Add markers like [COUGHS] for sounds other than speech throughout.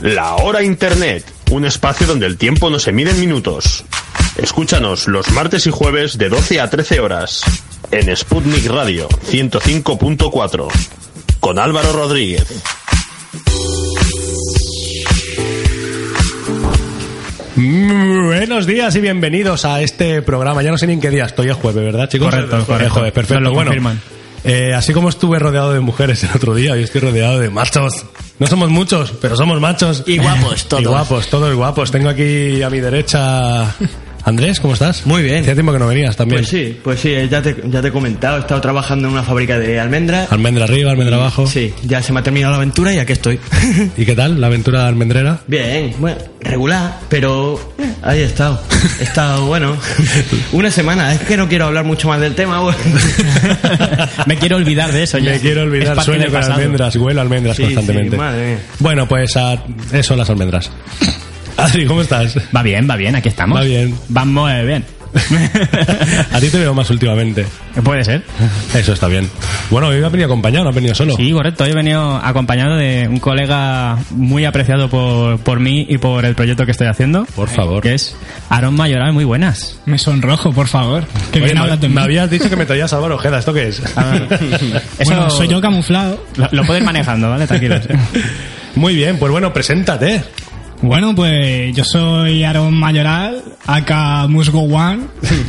La Hora Internet, un espacio donde el tiempo no se mide en minutos. Escúchanos los martes y jueves de 12 a 13 horas en Sputnik Radio 105.4 con Álvaro Rodríguez. Buenos días y bienvenidos a este programa. Ya no sé ni en qué día estoy, es jueves, ¿verdad, chicos? Correcto, correcto. jueves, perfecto. Nos lo bueno, eh, así como estuve rodeado de mujeres el otro día, hoy estoy rodeado de machos. No somos muchos, pero somos machos. Y guapos, [LAUGHS] todos. Y guapos, todos guapos. Tengo aquí a mi derecha Andrés, ¿cómo estás? Muy bien. Hacía tiempo que no venías también. Pues sí, pues sí, ya te, ya te he comentado, he estado trabajando en una fábrica de almendras. Almendra arriba, almendra abajo. Sí, ya se me ha terminado la aventura y aquí estoy. [LAUGHS] ¿Y qué tal la aventura almendrera? Bien, bueno, regular, pero eh, ahí he estado. He estado, bueno, [LAUGHS] una semana. Es que no quiero hablar mucho más del tema. bueno. [LAUGHS] Me quiero olvidar de eso ya. Me quiero Es olvidar, sueño con pasado. almendras, huelo almendras Sí, constantemente. sí, madre mía. Bueno, pues a... eso las almendras. Adri, ¿cómo estás? Va bien, va bien, aquí estamos. Va bien. Vamos eh, bien. [LAUGHS] a ti te veo más últimamente. Puede ser. Eso está bien. Bueno, hoy ha venido acompañado, no ha venido solo. Sí, correcto. Hoy he venido acompañado de un colega muy apreciado por, por mí y por el proyecto que estoy haciendo. Por favor. Que es Aaron Mayoral, muy buenas. Me sonrojo, por favor. Que bien me, hablas de me habías dicho que me traías Álvaro Ojeda, ¿esto qué es? [LAUGHS] Eso Bueno, soy yo camuflado. Lo, lo puedes manejando, ¿vale? Tranquilos. [LAUGHS] Muy bien, pues bueno, preséntate. Bueno, pues yo soy Aaron Mayoral, acá Musgo One.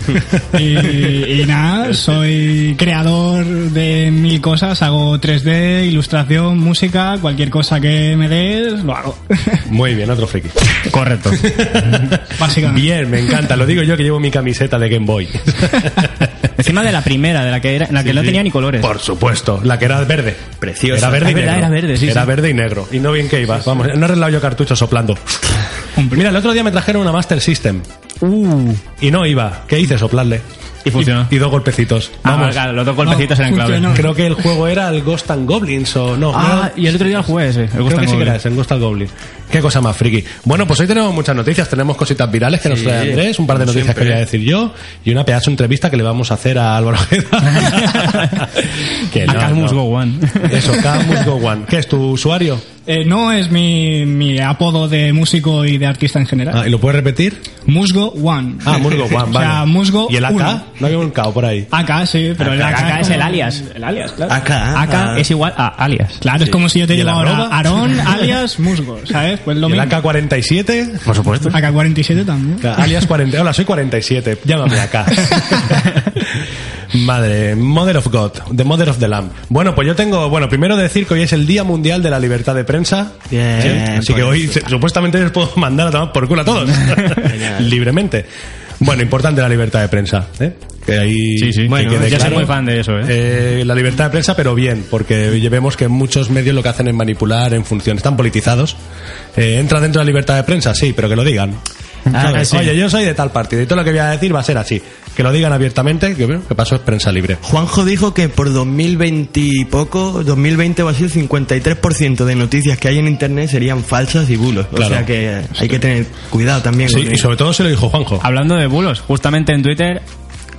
[LAUGHS] y, y nada, soy creador de mil cosas. Hago 3D, ilustración, música, cualquier cosa que me des, lo hago. [LAUGHS] Muy bien, otro friki. correcto. [LAUGHS] Básicamente. Bien, me encanta. Lo digo yo que llevo mi camiseta de Game Boy. Encima de la primera, de la que, era, en la que Sí, no sí. tenía ni colores. Por supuesto, la que era verde. Preciosa. Era verde y verdad, negro. era verde, sí, Era verde y negro. Y no bien que iba. Vamos, no he arreglado yo cartuchos soplando. Mira, el otro día me trajeron una Master System. Uh. Y no iba. ¿Qué hice? Soplarle. Y funcionó. Y, dos golpecitos. Ah, Vamos. claro, los dos golpecitos No, eran clave. funcionó. Creo que el juego era el Ghost and Goblins o no. Ah, no, y el otro día lo jugué ese. El Creo Ghost que and sí que Goblin. era ese, el Ghost and Goblin. Qué cosa más friki. Bueno, pues hoy tenemos muchas noticias. Tenemos cositas virales que nos trae Andrés, un par de noticias que siempre. voy a decir yo y una pedazo de entrevista que le vamos a hacer a Álvaro Ojeda. [LAUGHS] [LAUGHS] que A Calmus Go One. Eso, Camus Go One. ¿Qué es tu usuario? Eh, no es mi, mi apodo de músico y de artista en general. Ah, ¿Y lo puedes repetir? Musgo One. Ah, Musgo One, [LAUGHS] O sea, vale. Musgo ¿Y el AK? uno. No había un KO por ahí. AK, sí, pero el AK, Acá es como- el alias. El alias, claro. Acá. Acá ah, es igual a alias. Claro, es como si yo te ¿Y el digo ahora? Aarón [LAUGHS] alias Musgo, ¿sabes? Pues lo ¿Y el mismo. AK-47? Por supuesto. AK-47 también. Alias 40. Hola, soy 47. Llámame acá. [LAUGHS] Madre, Mother of God, The Mother of the Lamb. Bueno, pues yo tengo, bueno, primero decir que hoy es el Día Mundial de la Libertad de Prensa. Bien, ¿sí? Así que por hoy se- supuestamente les puedo [LAUGHS] mandar a tomar por culo a todos. [LAUGHS] Libremente. Bueno, importante la libertad de prensa. ¿eh? Que ahí Sí, sí. que Bueno, quede yo soy claro. muy fan de eso, ¿eh? Eh, la libertad de prensa, pero bien, porque vemos que muchos medios lo que hacen es manipular en función, están politizados. Eh, ¿Entra dentro de la libertad de prensa? Sí, pero que lo digan. Ah. Oye, yo soy de tal partido y todo lo que voy a decir va a ser así. Que lo digan abiertamente, que bueno, que paso es prensa libre. Juanjo dijo que por 2020 y poco, 2020 va a ser el 53% de noticias que hay en internet serían falsas y bulos. Claro. O sea que hay que tener cuidado también. Sí, con y sobre todo se lo dijo Juanjo. Hablando de bulos, justamente en Twitter,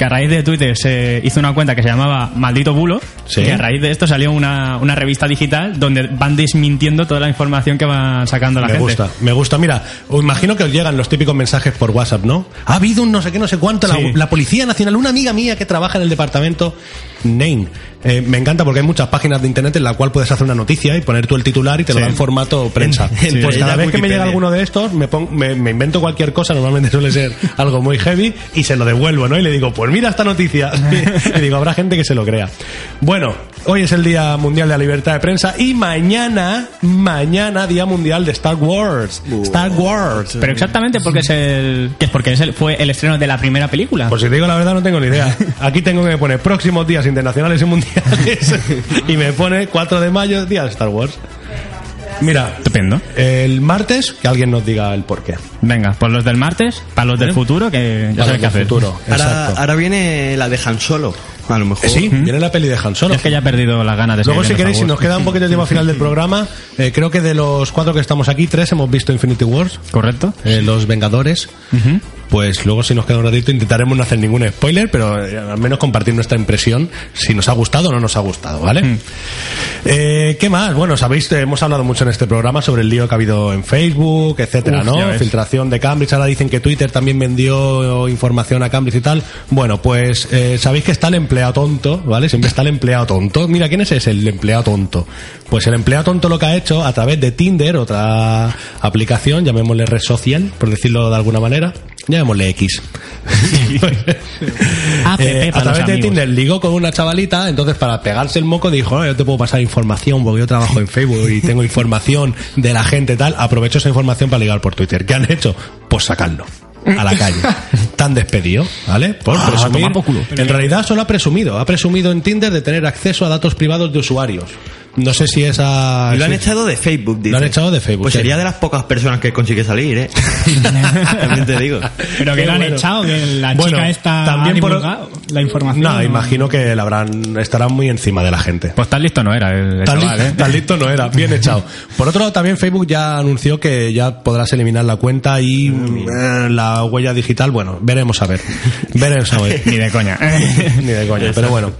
que a raíz de Twitter se hizo una cuenta que se llamaba Maldito Bulo, Sí. que a raíz de esto salió una, una revista digital donde van desmintiendo toda la información que van sacando la me gente. gusta, me gusta. Mira, os imagino que os llegan los típicos mensajes por WhatsApp, ¿no? Ha habido un no sé qué, no sé cuánto, la- Sí. la, Policía Nacional, una amiga mía que trabaja en el departamento Name. Eh, me encanta porque hay muchas páginas de internet en la cual puedes hacer una noticia y poner tú el titular y te lo dan en formato prensa. [LAUGHS] En- en pues cada vez que me llega alguno de estos, me, pon- me, me invento cualquier cosa, normalmente suele ser algo muy heavy, y se lo devuelvo, ¿no? Y le digo, pues mira esta noticia. [LAUGHS] y digo, habrá gente que se lo crea. Bueno, hoy es el Día Mundial de la Libertad de Prensa y mañana, mañana, Día Mundial de Star Wars. Star Wars. Pero exactamente porque es el, que es porque es el- fue el estreno de la primera película. Pues si te digo la verdad, no tengo ni idea. Aquí tengo que poner próximos días internacionales y mundiales [LAUGHS] y me pone 4 de mayo, día de Star Wars. Mira, Estupendo. el martes, que alguien nos diga el porqué. Venga, pues los del martes, para los del futuro, que ya sabes qué el hacer. futuro. Ahora, ahora viene la de Han Solo. A lo mejor. Eh, sí, viene la peli de Han Solo. Es que ya he perdido las ganas de Luego, si queréis, si nos queda un poquito de tiempo al final del [LAUGHS] programa, eh, creo que de los cuatro que estamos aquí, tres hemos visto Infinity Wars, ¿Correcto? eh, Los Vengadores. Pues luego, si nos queda un ratito, intentaremos no hacer ningún spoiler, pero eh, al menos compartir nuestra impresión, si nos ha gustado o no nos ha gustado, ¿vale? Mm. Eh, ¿Qué más? Bueno, sabéis, eh, hemos hablado mucho en este programa sobre el lío que ha habido en Facebook, etcétera, Uf, ¿no? Filtración de Cambridge, ahora dicen que Twitter también vendió información a Cambridge y tal. Bueno, pues eh, sabéis que está el empleado tonto, ¿vale? Siempre está el empleado tonto. Mira, ¿quién es ese? El empleado tonto. Pues el empleado tonto lo que ha hecho a través de Tinder, otra aplicación, llamémosle red social, por decirlo de alguna manera, llamémosle X. [LAUGHS] Eh, a través de. Tinder ligó con una chavalita, entonces para pegarse el moco dijo, "No, yo te puedo pasar información porque yo trabajo en Facebook y tengo información de la gente tal, aprovecho esa información para ligar por Twitter. ¿Qué han hecho? Pues sacarlo a la calle. [LAUGHS] Tan despedido, ¿vale? Por Ah, presumir. En realidad solo ha presumido, ha presumido en Tinder de tener acceso a datos privados de usuarios. No sé si esa... Lo han echado de Facebook, dice. Lo han echado de Facebook, Pues sí. sería de las pocas personas que consigue salir, ¿eh? [LAUGHS] También te digo. Pero que lo han bueno. echado, que la Bueno, chica esta también por- la información. No, imagino que la habrán, estarán muy encima de la gente. Pues tan listo no era el, el Tan, chaval, li- ¿eh? tan listo no era, bien echado. [LAUGHS] Por otro lado, también Facebook ya anunció que ya podrás eliminar la cuenta y eh, la huella digital. Bueno, veremos a ver. Veremos a ver. [LAUGHS] Ni de coña. Ni de coña, pero bueno.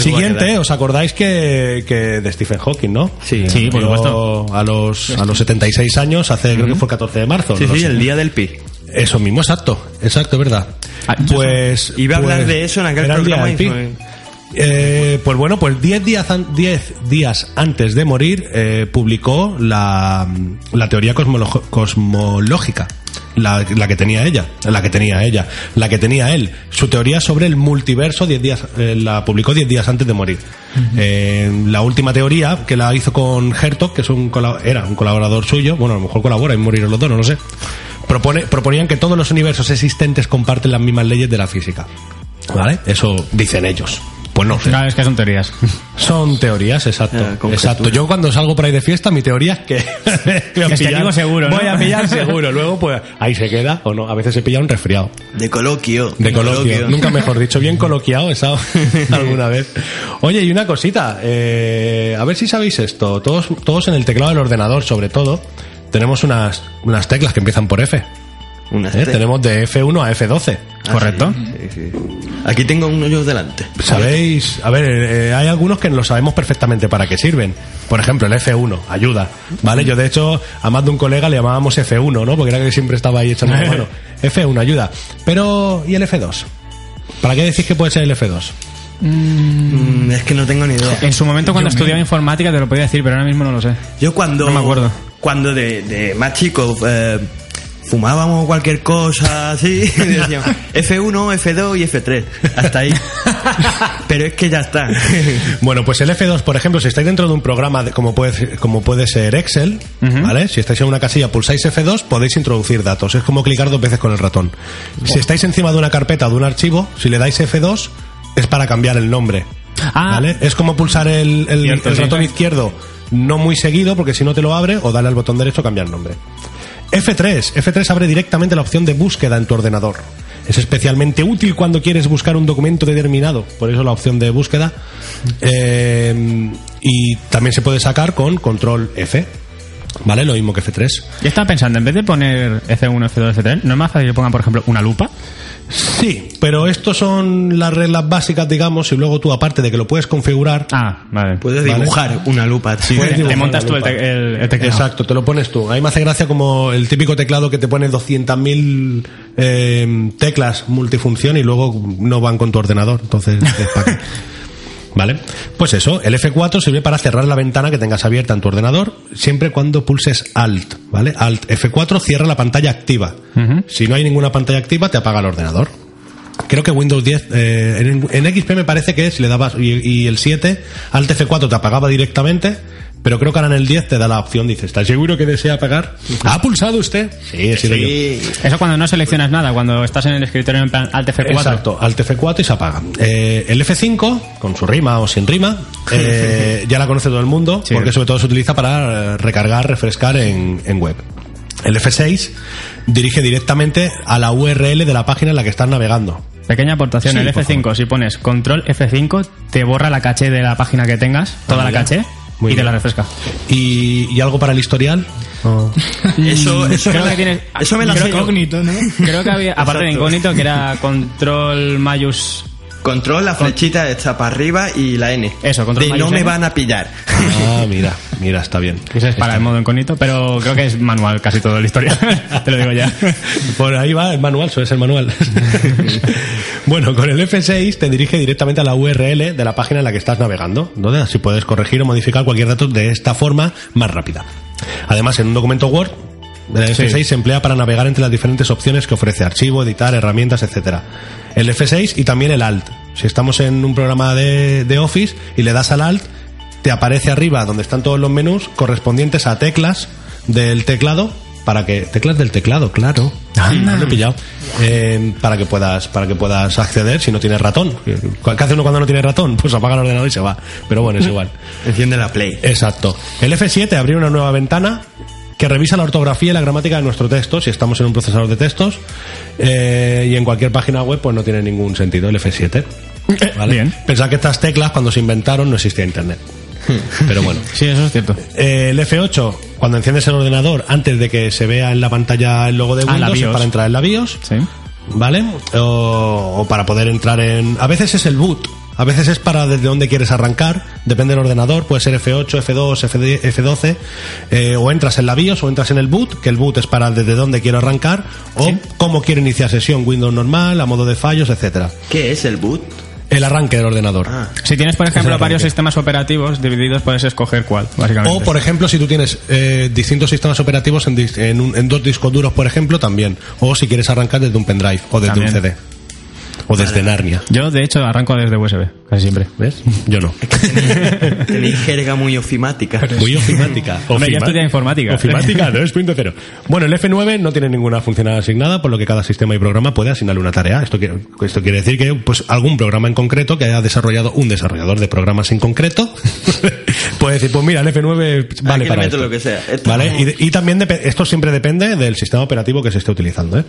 Siguiente. ¿os acordáis que, que de Stephen Hawking, no? Sí. Sí, por supuesto. A los, a los 76 años, hace, creo que fue el 14 de marzo. Sí, no sí, sé. el día del pi. Eso mismo, exacto. Exacto, es verdad. Ah, Pues. Iba a hablar pues, de eso en aquel era el día programa del pi. Eh, pues bueno, pues 10 días, an- 10 días antes de morir eh, publicó la, la teoría cosmolo- cosmológica. La, la que tenía ella, la que tenía ella, la que tenía él. Su teoría sobre el multiverso 10 días, eh, la publicó 10 días antes de morir. Eh, la última teoría que la hizo con Hertog, que es un, era un colaborador suyo, bueno, a lo mejor colabora y murieron los dos, no lo sé. Propone, proponían que todos los universos existentes comparten las mismas leyes de la física. ¿Vale? Eso dicen ellos. Pues no sé. Claro, es que son teorías. [LAUGHS] Son teorías, exacto. Eh, exacto. Yo cuando salgo por ahí de fiesta, mi teoría es que [LAUGHS] voy a que pillar- digo seguro, ¿no? Voy a pillar [LAUGHS] seguro. Luego, pues ahí se queda o no. A veces se pilla un resfriado. De coloquio. De coloquio. Nunca mejor dicho. Bien coloquiado estado alguna vez. Oye, y una cosita. eh, a ver si sabéis esto. Todos, todos en el teclado del ordenador, sobre todo, tenemos unas, unas teclas que empiezan por F. Una ¿eh? Tenemos de F1 a F12. ¿Correcto? Sí, sí. Aquí tengo uno yo delante. Sabéis, a ver, eh, hay algunos que lo sabemos perfectamente para qué sirven. Por ejemplo, el F1, ayuda. ¿Vale? Yo, de hecho, a más de un colega le llamábamos F1, ¿no? Porque era que siempre estaba ahí echando la mano. [LAUGHS] F1, ayuda. Pero, ¿y el F2? ¿Para qué decís que puede ser el F2? Mm, es que no tengo ni idea. En su momento cuando estudiaba informática te lo podía decir, pero ahora mismo no lo sé. Yo cuando... No me acuerdo. Cuando de, de más chico eh, fumábamos cualquier cosa así, [LAUGHS] decíamos F1, F2 y F3. Hasta ahí. [LAUGHS] Pero es que ya está. [LAUGHS] Bueno, pues el F2, por ejemplo, si estáis dentro de un programa de- como, puede, como puede ser Excel, ¿vale? Si estáis en una casilla, pulsáis F2, podéis introducir datos. Es como clicar dos veces con el ratón. Si estáis encima de una carpeta o de un archivo, si le dais F2, es para cambiar el nombre. Ah. ¿Vale? Es como pulsar el, el- Cierto, el sí. ratón izquierdo no muy seguido, porque si no te lo abre, o dale al botón derecho cambiar nombre. F3. F3 abre directamente la opción de búsqueda en tu ordenador. Es especialmente útil cuando quieres buscar un documento determinado. Por eso la opción de búsqueda. Eh, y también se puede sacar con control F. ¿Vale? Lo mismo que F3. Yo estaba pensando, en vez de poner F1, F2, F3, ¿no es más fácil que pongan, por ejemplo, una lupa? Sí, pero estos son las reglas básicas, digamos, y luego tú, aparte de que lo puedes configurar, Ah, vale. Puedes Vale. dibujar una lupa. Sí. Puedes te montas tú el, te- el- el teclado. Exacto, te lo pones tú. A mí me hace gracia como el típico teclado que te pone 200.000 eh, teclas multifunción y luego no van con tu ordenador. Entonces, es pa' [LAUGHS] qué. ¿Vale? Pues eso, el F4 sirve para cerrar la ventana que tengas abierta en tu ordenador siempre cuando pulses Alt, ¿vale? Alt F4 cierra la pantalla activa. Si no hay ninguna pantalla activa, te apaga el ordenador. Creo que Windows 10, eh, en, en XP me parece que si le dabas, y, y el 7, Alt F4 te apagaba directamente, pero creo que ahora en el 10 te da la opción, dice, ¿estás seguro que desea apagar? ¿Ha pulsado usted? Sí, he sido yo. Sí. Eso cuando no seleccionas nada, cuando estás en el escritorio en plan Alt F4. Exacto, Alt F4 y se apaga. Eh, el F5, con su rima o sin rima, [LAUGHS] eh, ya la conoce todo el mundo, Sí. porque sobre todo se utiliza para eh, recargar, refrescar en, en web. El F6 dirige directamente a la URL de la página en la que estás navegando. Pequeña aportación, Sí, el por F5, si pones control F5, te borra la caché de la página que tengas, toda la mira. caché, Muy y te bien. la refresca. ¿Y, y algo para el historial? Eso, [LAUGHS] eso, Creo me que la, tienes- eso me la creo. Incógnito, ¿no? Creo que había, [LAUGHS] aparte de Exacto. incógnito, que era control mayus... Control, la flechita está para arriba y la N. Eso, control De no me van a pillar. Ah, mira, mira, está bien. Ese es para el modo incógnito, pero creo que es manual casi toda la historia. [LAUGHS] te lo digo ya. Por ahí va el manual, suele ser el manual. [LAUGHS] bueno, con el F6 te dirige directamente a la URL de la página en la que estás navegando, donde así puedes corregir o modificar cualquier dato de esta forma más rápida. Además, en un documento Word, el F6 se emplea para navegar entre las diferentes opciones que ofrece archivo, editar, herramientas, etcétera. El F6 y también el Alt. Si estamos en un programa de, de Office y le das al Alt, te aparece arriba donde están todos los menús correspondientes a teclas del teclado para que teclas del teclado claro. Ah, lo he pillado. Eh, para que puedas para que puedas acceder si no tienes ratón. ¿qué hace uno cuando no tiene ratón? pues apaga el ordenador y se va. Pero bueno es igual. Enciende la Play. exacto. El F7 abre una nueva ventana que revisa la ortografía y la gramática de nuestro texto si estamos en un procesador de textos eh, y en cualquier página web pues no tiene ningún sentido el F7 ¿vale? bien. pensad que estas teclas cuando se inventaron no existía internet pero bueno Sí, eso es cierto. eh, el F8, cuando enciendes el ordenador, antes de que se vea en la pantalla el logo de Ah, Windows, es para entrar en la BIOS, Sí. ¿vale? O, o para poder entrar en... A veces es el boot, a veces es para desde dónde quieres arrancar, depende del ordenador, puede ser F8, F2, FD F12, eh, o entras en la BIOS o entras en el boot, que el boot es para desde dónde quiero arrancar, o cómo quiero iniciar sesión, Windows normal, a modo de fallos, etcétera. ¿Qué es el boot? El arranque del ordenador. Ah. Si tienes, por ejemplo, varios sistemas operativos divididos, puedes escoger cuál, básicamente. O, por ejemplo, si tú tienes eh, distintos sistemas operativos en, dis- en, un- en dos discos duros, por ejemplo, también. O si quieres arrancar desde un pendrive o desde También. un CD. O desde Narnia. Yo, de hecho, arranco desde USB, casi siempre. ¿Ves? Yo no. Tenéis jerga muy ofimática. Muy ofimática. Hombre, yo estudié informática. Ofimática 2.0. Bueno, el F9 no tiene ninguna funcionalidad asignada, por lo que cada sistema y programa puede asignarle una tarea. Esto quiere, esto quiere decir que pues algún programa en concreto que haya desarrollado un desarrollador de programas en concreto [LAUGHS] puede decir, pues mira, el F9 vale para esto. lo que sea. Esto ¿Vale? no- Y, y también esto siempre depende del sistema operativo que se esté utilizando, ¿eh?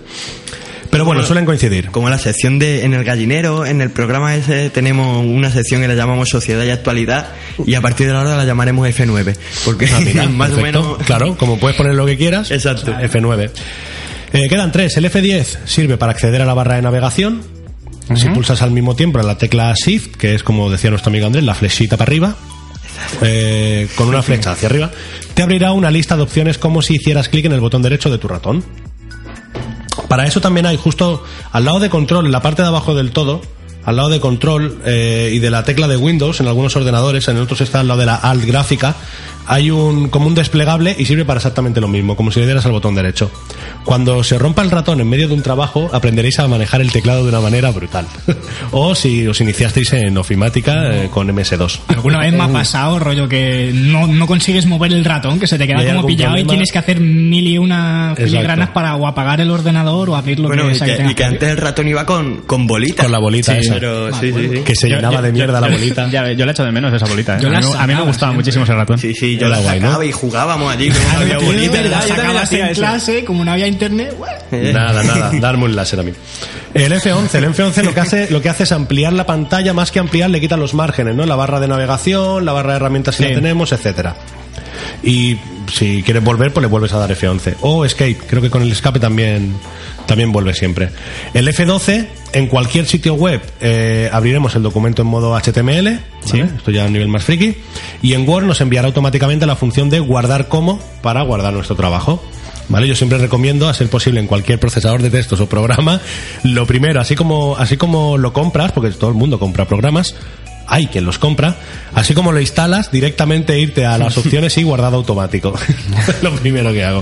Pero bueno, suelen coincidir. Como la sección de en el gallinero, en el programa ese tenemos una sección que la llamamos Sociedad y Actualidad y a partir de ahora la llamaremos F9. Porque Ah, mira, [LAUGHS] más o perfecto. menos... Claro, como puedes poner lo que quieras. Exacto. F9. Eh, quedan tres. El F10 sirve para acceder a la barra de navegación. Si pulsas al mismo tiempo en la tecla Shift, que es como decía nuestro amigo Andrés, la flechita para arriba, eh, con una flecha hacia arriba, te abrirá una lista de opciones como si hicieras clic en el botón derecho de tu ratón. Para eso también hay justo al lado de control, en la parte de abajo del todo, al lado de control eh, y de la tecla de Windows en algunos ordenadores, en otros está al lado de la alt gráfica, hay un como un desplegable y sirve para exactamente lo mismo, como si le dieras al botón derecho. Cuando se rompa el ratón en medio de un trabajo, aprenderéis a manejar el teclado de una manera brutal. [LAUGHS] o si os iniciasteis en ofimática eh, con MS2. Alguna vez me ha [LAUGHS] pasado, rollo, que no, no consigues mover el ratón, que se te ¿Y queda como pillado y problema? tienes que hacer mil y una filigranas para o apagar el ordenador o abrir lo Bueno, que y que que, y que antes el ratón iba con, con bolita. Con la bolita Sí, esa. Pero, sí, sí, sí. Que se Yo- llenaba yo- de mierda yo- la bolita. [LAUGHS] Ya, yo le echo de menos esa bolita. ¿eh? Yo a, mí, a mí me gustaba siempre. muchísimo ese ratón. Sí, sí, yo Era la guay, ¿no? sacaba y jugábamos allí. como [LAUGHS] no había Tío, bolita. la yo también sacabas hacía en eso. clase, como no había internet, ¡buah! Nada, nada, darme un láser a mí. El F11, el F11 lo que hace, lo que hace es ampliar la pantalla, más que ampliar le quita los márgenes, ¿no? La barra de navegación, la barra de herramientas si Sí. la tenemos, etcétera. Y si quieres volver, pues le vuelves a dar F11. O Escape, creo que con el escape también, también vuelve siempre. El F12, en cualquier sitio web, eh, abriremos el documento en modo HTML, ¿vale? esto ya a un nivel más friki, y en Word nos enviará automáticamente la función de guardar como para guardar nuestro trabajo. ¿Vale? Yo siempre recomiendo, a ser posible, en cualquier procesador de textos o programa, lo primero, así como, así como lo compras, porque todo el mundo compra programas, hay quien los compra, así como lo instalas, directamente irte a las [LAUGHS] opciones y guardado automático. [LAUGHS] Es lo primero que hago.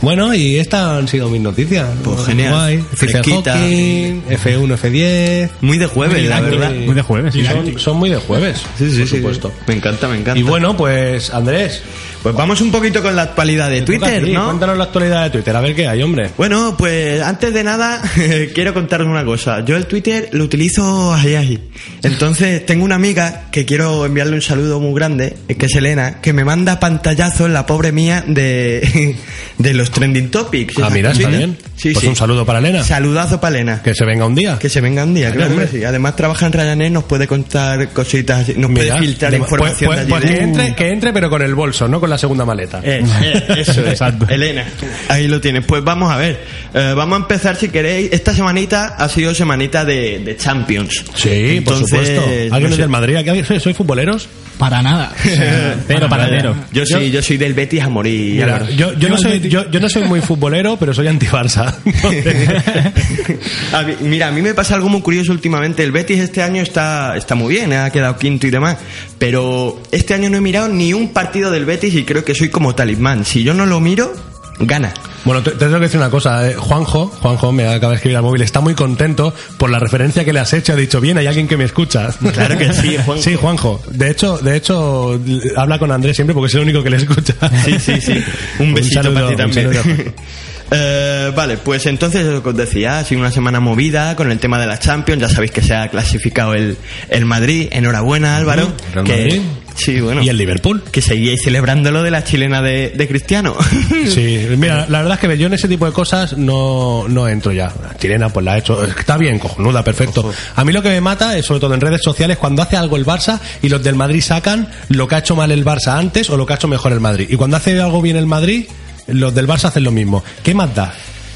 Bueno, y estas han sido mis noticias. Pues genial. Guay. Fresquita. Hawking, F1, F10. Muy de jueves, la verdad. Muy de jueves. sí. Son, son muy de jueves, Sí, sí, por sí, supuesto. Me encanta, me encanta. Y bueno, pues Andrés, Pues vamos un poquito con la actualidad de Twitter, ¿no? Cuéntanos la actualidad de Twitter, a ver qué hay, hombre. Bueno, pues antes de nada, [LAUGHS] quiero contaros una cosa. Yo el Twitter lo utilizo ahí, ahí. Entonces, tengo una amiga que quiero enviarle un saludo muy grande, que es Elena, que me manda pantallazos, la pobre mía, de, [LAUGHS] de los trending topics. Ah, mira, está bien. Sí, Pues sí. un saludo para Elena. Saludazo para Elena. Que se venga un día. Que se venga un día, claro hombre. que sí. Además trabaja en Ryanair, nos puede contar cositas, nos Mira, puede filtrar de- información pues, de pues- allí. pues que, entre, que entre, pero con el bolso, no con la segunda maleta. Eh, [LAUGHS] eh, eso es. Elena, ahí lo tienes. Pues vamos a ver. Eh, vamos a empezar si queréis. Esta semanita ha sido semanita de, de Champions. Sí, por Entonces, supuesto. no ¿Alguien es sé. del Madrid? ¿Aquí ¿Soy futboleros? Para nada. O sea, Cero para cero. Yo sí, yo soy del Betis a morir. Mira, yo, yo, no soy, yo, yo no soy muy futbolero, pero soy anti-Barça. [LAUGHS] A mí- mira, a mí me pasa algo muy curioso últimamente. El Betis este año está, está muy bien, ha quedado quinto y demás. Pero este año no he mirado ni un partido del Betis y creo que soy como talismán. Si yo no lo miro, gana. Bueno, te, te tengo que decir una cosa. eh, Juanjo, Juanjo me acaba de escribir al móvil, está muy contento por la referencia que le has hecho. Ha dicho, bien, hay alguien que me escucha. Claro que sí, [LAUGHS] Juanjo. Sí, Juanjo. De hecho, de hecho, habla con Andrés siempre porque es el único que le escucha. Sí, sí, sí. Un [LAUGHS] besito saludo, para ti un también. [LAUGHS] Eh, vale, pues entonces que os decía, ha sido una semana movida con el tema de la Champions. Ya sabéis que se ha clasificado el, el Madrid. Enhorabuena, Álvaro. Que, Madrid. Sí, bueno. Y el Liverpool. Que seguíais celebrando lo de la chilena de, de Cristiano. [LAUGHS] Sí, mira, la verdad es que yo en ese tipo de cosas no, no entro ya. La chilena pues la ha hecho, está bien, cojonuda, perfecto. A mí lo que me mata es, sobre todo en redes sociales, cuando hace algo el Barça y los del Madrid sacan lo que ha hecho mal el Barça antes o lo que ha hecho mejor el Madrid. Y cuando hace algo bien el Madrid, los del Barça hacen lo mismo. ¿Qué más da?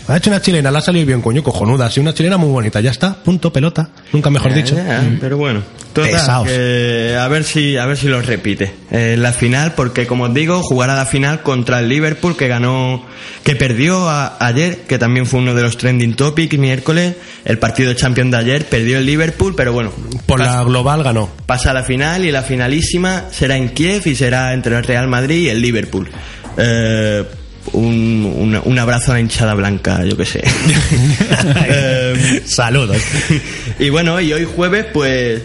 Ha hecho una chilena, la ha salido bien, coño, cojonuda. Sí, una chilena muy bonita, ya está, punto, pelota. Nunca mejor Ya, dicho. ya, pero bueno, total, a ver si a ver si lo repite Eh, la final, porque como os digo, jugará la final contra el Liverpool que ganó, que perdió a- ayer, que también fue uno de los trending topics miércoles, el partido de Champions de ayer perdió el Liverpool, pero bueno, Por la global ganó. pasa a la final y la finalísima será en Kiev y será entre el Real Madrid y el Liverpool. Eh, un, un- un abrazo a la hinchada blanca, yo que sé. [LAUGHS] Eh, Saludos. y bueno, y hoy jueves, pues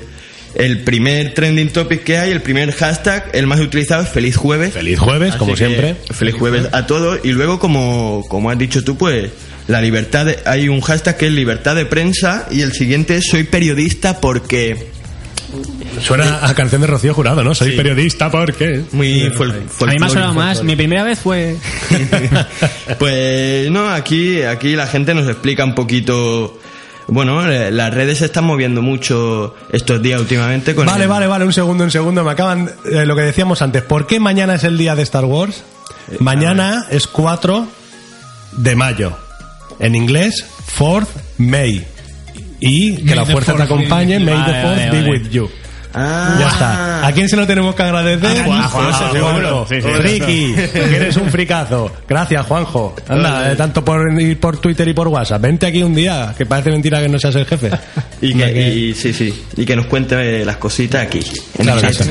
el primer trending topic que hay, el primer hashtag, el más utilizado es Feliz Jueves. Feliz jueves, Así como siempre. Feliz Jueves a todos. Y luego, como, como has dicho tú, pues la libertad, de- hay un hashtag que es libertad de prensa y el siguiente es soy periodista porque... Suena a canción de Rocío Jurado, ¿no? Soy periodista porque... Muy fol- A mí me ha sonado más. Mi primera vez fue. [LAUGHS] pues no, aquí, aquí la gente nos explica un poquito. Bueno, eh, las redes se están moviendo mucho estos días últimamente con Vale, el- vale, vale, un segundo, un segundo. Me acaban eh, lo que decíamos antes. ¿Por qué mañana es el día de Star Wars? Mañana es 4 de mayo. En inglés, 4th May. Y que May la the fuerza te acompañe, may the Vale, 4th vale, be vale. with you. Ah, Ya está. ¿A quién se lo tenemos que agradecer? A Juanjo, A. Ricky, que eres un fricazo. Gracias, Juanjo. Anda, eh, tanto por ir por Twitter y por WhatsApp. Vente aquí un día, que parece mentira que no seas el jefe. Y que, y- sí, sí, y que nos cuente las cositas aquí. en Claro el que sí.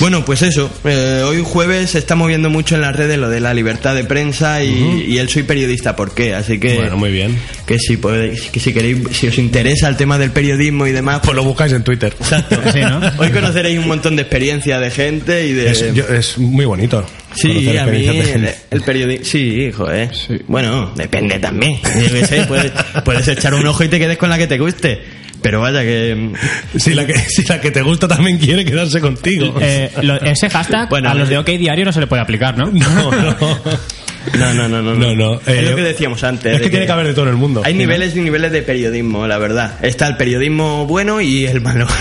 Bueno, pues eso. eh, hoy jueves se está moviendo mucho en las redes lo de la libertad de prensa y, y él soy periodista, ¿por qué? Así que Bueno, muy bien. que si podéis, que si queréis, si os interesa el tema del periodismo y demás, Pues lo buscáis en Twitter. Exacto. Sí, ¿no? Hoy conoceréis un montón de experiencia de gente y de... Es, yo- es muy bonito. sí, a mí experiencias de el, gente. el periodismo... Sí, hijo, ¿eh? Bueno, depende también. Yo qué sé, puedes, puedes echar un ojo y te quedes con la que te guste. Pero vaya que... [LAUGHS] Si la, que, si la que te gusta también quiere quedarse contigo. Eh, lo- ese hashtag Bueno, a los de eh, OK Diario no se le puede aplicar, ¿no? [LAUGHS] no, no. [LAUGHS] No, no, no, no. No, no, es eh, lo que decíamos antes. es de que tiene que haber de todo en el mundo. Hay niveles y niveles de periodismo, la verdad. Está el periodismo bueno y el malo. [LAUGHS]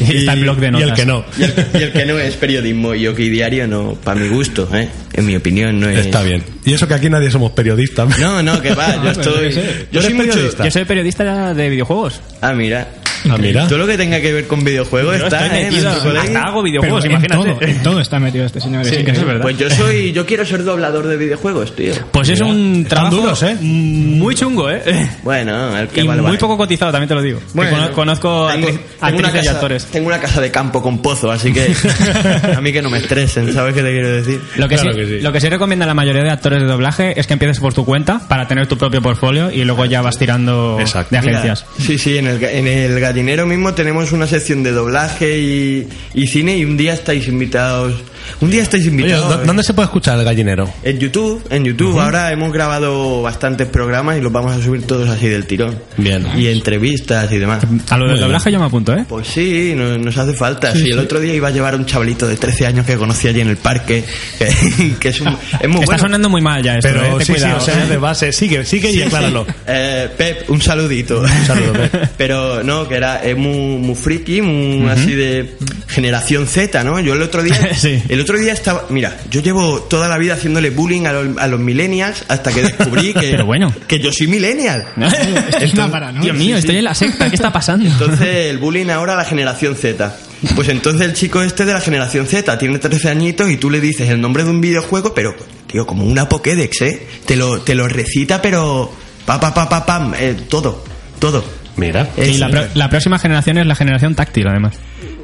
Y está el blog de Y notas. el que no. Y el, y el que no es periodismo y OK Diario no, para mi gusto, ¿eh? En mi opinión no es... Está bien. Y eso que aquí nadie somos periodistas. No, no, que va, yo [LAUGHS] estoy... Yo ¿Tú soy mucho... periodista? Yo soy periodista de videojuegos. Ah, mira. Ah, [LAUGHS] mira. Todo lo que tenga que ver con videojuegos Yo está, estoy metido, hasta hago Pero videojuegos, en imagínate. todo, en todo está metido este señor. Sí, eso es verdad. Pues yo soy... Yo quiero ser doblador de videojuegos, tío. Pues es un trabajo duros, ¿eh? muy chungo, ¿eh? Bueno, el que Y vale, muy vale. poco cotizado, también te lo digo. Que Bueno, conozco tengo, actri- tengo una actrices y casa, actores. tengo una casa de campo con pozo, así que [LAUGHS] a mí que no me estresen, ¿sabes qué te quiero decir? Lo que, Claro sí, que sí. lo que sí recomienda la mayoría de actores de doblaje es que empieces por tu cuenta para tener tu propio portfolio y luego ya vas tirando Exacto. de Mira, agencias. sí, sí, en el, ga- en el Gallinero mismo tenemos una sección de doblaje y, y cine y un día estáis invitados. Un día estáis invitados. ¿dó- ¿dónde se puede escuchar el gallinero? En YouTube, en YouTube. Ahora hemos grabado bastantes programas y los vamos a subir todos así del tirón. Bien. Y entrevistas y demás. A lo del doblaje yo me apunto, ¿eh? Pues sí, no- nos hace falta. Sí, el otro día iba a llevar un chavalito de 13 años que conocí allí en el parque, [LAUGHS] que, que es, un- es muy Está bueno. sonando muy mal ya esto, Pero ¿eh? Sí, cuidado. sí, o sea, de base. Sigue, sigue y Sí, acláralo. sí. Eh, Pep, un saludito. Un saludo, Pep. [LAUGHS] Pero no, que era es muy, muy friki, muy así de generación Z, ¿no? Yo el otro día, [LAUGHS] Sí. el otro día estaba, mira, yo llevo toda la vida haciéndole bullying a los, a los millennials hasta que descubrí que, [LAUGHS] Pero bueno. que yo soy millennial. [LAUGHS] Es una paranoia. Dios mío, estoy en la secta, ¿qué está pasando? Entonces el bullying ahora a la generación Z. Pues entonces el chico este de la generación Z tiene 13 añitos y tú le dices el nombre de un videojuego, pero, tío, como una Pokédex, ¿eh? Te lo, te lo recita, pero... Pa, pa, pa, pa, pam, eh, todo, todo. Mira. Y la, pro- la próxima generación es la generación táctil, además.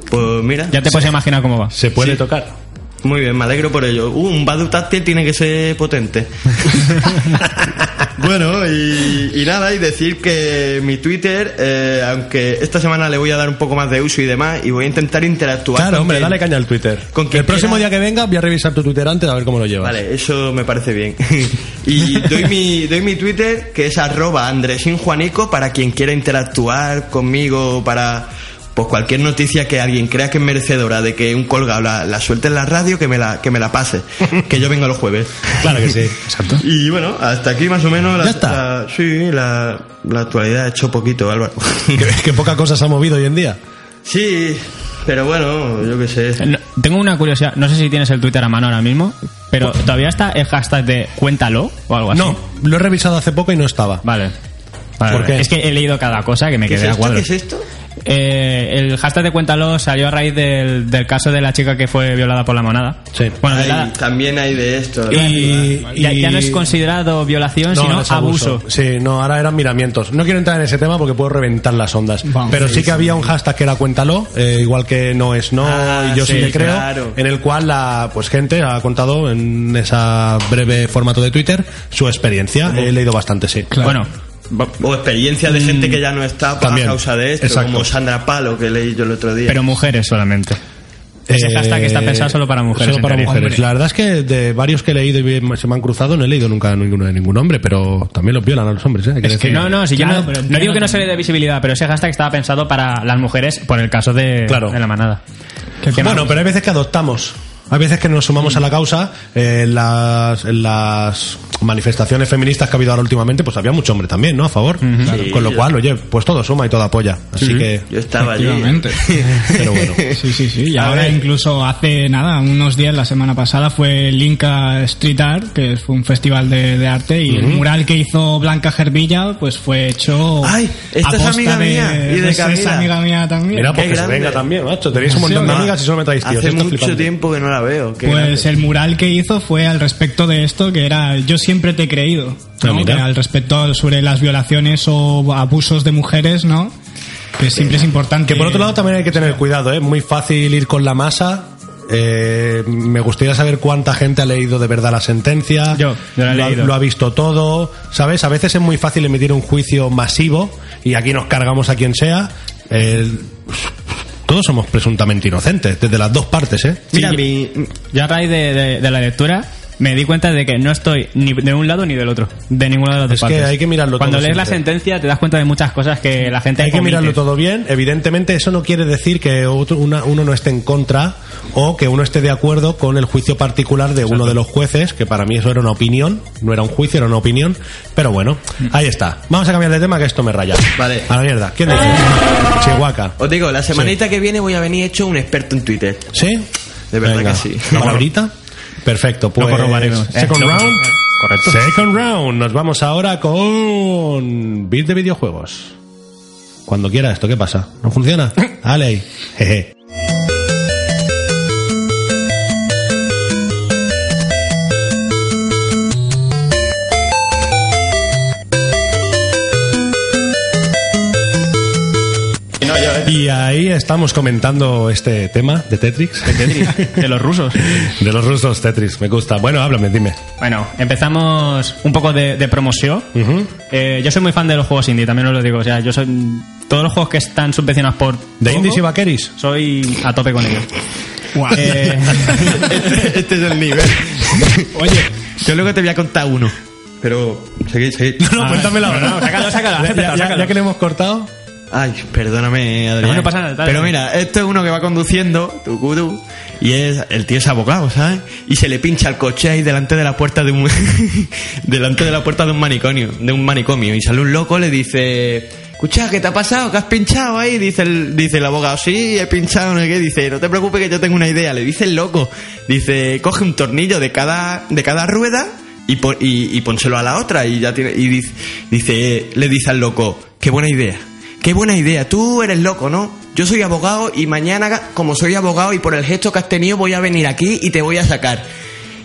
Pues mira, Ya te puedes imaginar cómo va. Se puede Sí. tocar. muy bien, me alegro por ello. Uh, un Badu táctil tiene que ser potente. [LAUGHS] bueno, y, y nada, y decir que mi Twitter, eh, aunque esta semana le voy a dar un poco más de uso y demás, y voy a intentar interactuar. Claro, con hombre, quien- dale caña al Twitter. con el próximo quiera. día que venga voy a revisar tu Twitter antes a ver cómo lo llevas. Vale, eso me parece bien. [LAUGHS] y doy mi, doy mi Twitter, que es arroba andresinjuanico, para quien quiera interactuar conmigo, para pues cualquier noticia que alguien crea que es merecedora de que un colgado la, la suelte en la radio, que me la, que me la pase. [LAUGHS] que yo vengo los jueves. Claro que sí. Exacto. Y bueno, hasta aquí más o menos la, Ya está. la- sí, la, la actualidad ha hecho poquito, Álvaro. [LAUGHS] que, que poca cosa se ha movido hoy en día. sí, pero bueno, yo qué sé. No, tengo una curiosidad, no sé si tienes el Twitter a mano ahora mismo, pero todavía está el hashtag de cuéntalo o algo así. No, lo he revisado hace poco y no estaba. Vale. Vale, ¿Por vale. qué? Es que he leído cada cosa que me ¿Qué es quedé a esto? ¿Qué es esto? Eh, el hashtag de cuéntalo salió a raíz del, del caso de la chica que fue violada por la monada. Sí. Bueno, Ay, violada. también hay de esto. Y, Ya, ya no y- es considerado violación, No, sino no es abuso. Sí, no, ahora eran miramientos. No quiero entrar en ese tema porque puedo reventar las ondas. Vamos, pero sí, sí, que había un hashtag que era cuéntalo, eh, igual que no es no Ah, y yo sí, sí, que creo, claro. en el cual la pues gente ha contado en esa breve formato de Twitter su experiencia. He leído bastante, sí. Bueno, O experiencia de gente que ya no está por También. a causa de esto, Exacto. como Sandra Palo, que leí yo el otro día. pero mujeres solamente. Ese Eh, hashtag está pensado solo para mujeres. Solo para mujeres. La verdad es que de varios que he leído y se me han cruzado no he leído nunca ninguno de ningún hombre, pero también los violan a los hombres, ¿eh? Hay que Es que no, no, si yo Claro, no, pero no digo que no se le dé visibilidad, pero ese hashtag estaba pensado para las mujeres por el caso de, Claro. de la manada. Qué ¿Qué Bueno, pero hay veces que adoptamos. Hay veces que nos sumamos a la causa. eh, en, las, en las manifestaciones feministas que ha habido ahora últimamente, pues había mucho hombre también, ¿no? A favor. Claro, Sí, Con lo yo- cual, oye, pues todo suma y todo apoya. Así que. Yo estaba allí. Efectivamente. [LAUGHS] Pero bueno. Sí, sí, sí. Y A ahora ver. incluso hace nada, unos días, la semana pasada, fue el Inca Street Art, que fue un festival de, de arte, y el mural que hizo Blanca Gervilla, pues fue hecho... Ay, esta a es posta amiga mía, y de pues, es Camila. amiga mía también. Mira, pues Qué que se grande. venga también, macho. Tenéis un montón de Sí, amigas y solo me traéis tíos. Hace Esto es mucho flipante. tiempo que no la veo. qué Pues grande. el mural que hizo fue al respecto de esto, que era Yo siempre te he creído. ¿no? mira. Que al respecto sobre las violaciones o abusos de mujeres, ¿no? Que siempre es importante. Que por otro lado también hay que tener cuidado, ¿eh? Muy fácil ir con la masa. Eh, me gustaría saber cuánta gente ha leído de verdad la sentencia. Yo, yo la he lo, ha- leído. lo ha visto todo, ¿sabes? A veces es muy fácil emitir un juicio masivo y aquí nos cargamos a quien sea. El- todos somos presuntamente inocentes, desde las dos partes, ¿eh? Mira, Sí, mi, Yo a raíz de, de- de la lectura me di cuenta de que no estoy ni de un lado ni del otro, de ninguna de las dos Es que hay que mirarlo Cuando todo lees la sentencia te das cuenta de muchas cosas que la gente Hay que omite. mirarlo todo bien. Evidentemente, eso no quiere decir que otro- una- uno no esté en contra o que uno esté de acuerdo con el juicio particular de uno de los jueces, que para mí eso era una opinión, no era un juicio, era una opinión. Pero bueno, ahí está. Vamos a cambiar de tema que esto me raya. Vale. A la mierda. ¿Quién dice? Chihuahua. os digo, la semanita que viene voy a venir hecho un experto en Twitter. ¿Sí? De verdad Venga. que sí. ¿Una palabrita? Perfecto. Pues. Eh, second lo- round. Correcto. Second round. Nos vamos ahora con beat de videojuegos. Cuando quiera esto, ¿qué pasa? ¿No funciona? [COUGHS] Dale ahí. Jeje. Y ahí estamos comentando este tema de Tetris. Tetris, de los rusos. [LAUGHS] De los rusos Tetris, me gusta. Bueno, háblame, dime. Bueno, empezamos un poco de, de promoción. Ujú. Eh, yo soy muy fan de los juegos indie, también os lo digo. O sea, yo soy. todos los juegos que están subvencionados por... ¿De indies y vaqueris? Soy a tope con ellos. Guau. Eh, [LAUGHS] este, este es el nivel. [LAUGHS] Oye, yo luego te voy a contar uno. Pero, seguid, seguid. No, cuéntamelo ahora. no, sácalo, sácalo, Ya- ya, ya que le hemos cortado. Ay, perdóname, Adrián. No, no pasa nada. Pero mira, esto es uno que va conduciendo, tucudú, y es, el tío es abogado, ¿sabes? Y se le pincha el coche ahí delante de la puerta de un, [LAUGHS] delante de la puerta de un manicomio, de un manicomio, y sale un loco, le dice, escucha, ¿qué te ha pasado? ¿Qué has pinchado ahí? Dice el, dice el abogado, sí, he pinchado, no sé qué, dice, no te preocupes que yo tengo una idea, le dice el loco, dice, coge un tornillo de cada, de cada rueda, y, pon- y, y pónselo a la otra, y ya tiene, y dice, dice, le dice al loco, qué buena idea. Qué buena idea. Tú eres loco, ¿no? Yo soy abogado y mañana, como soy abogado y por el gesto que has tenido, voy a venir aquí y te voy a sacar.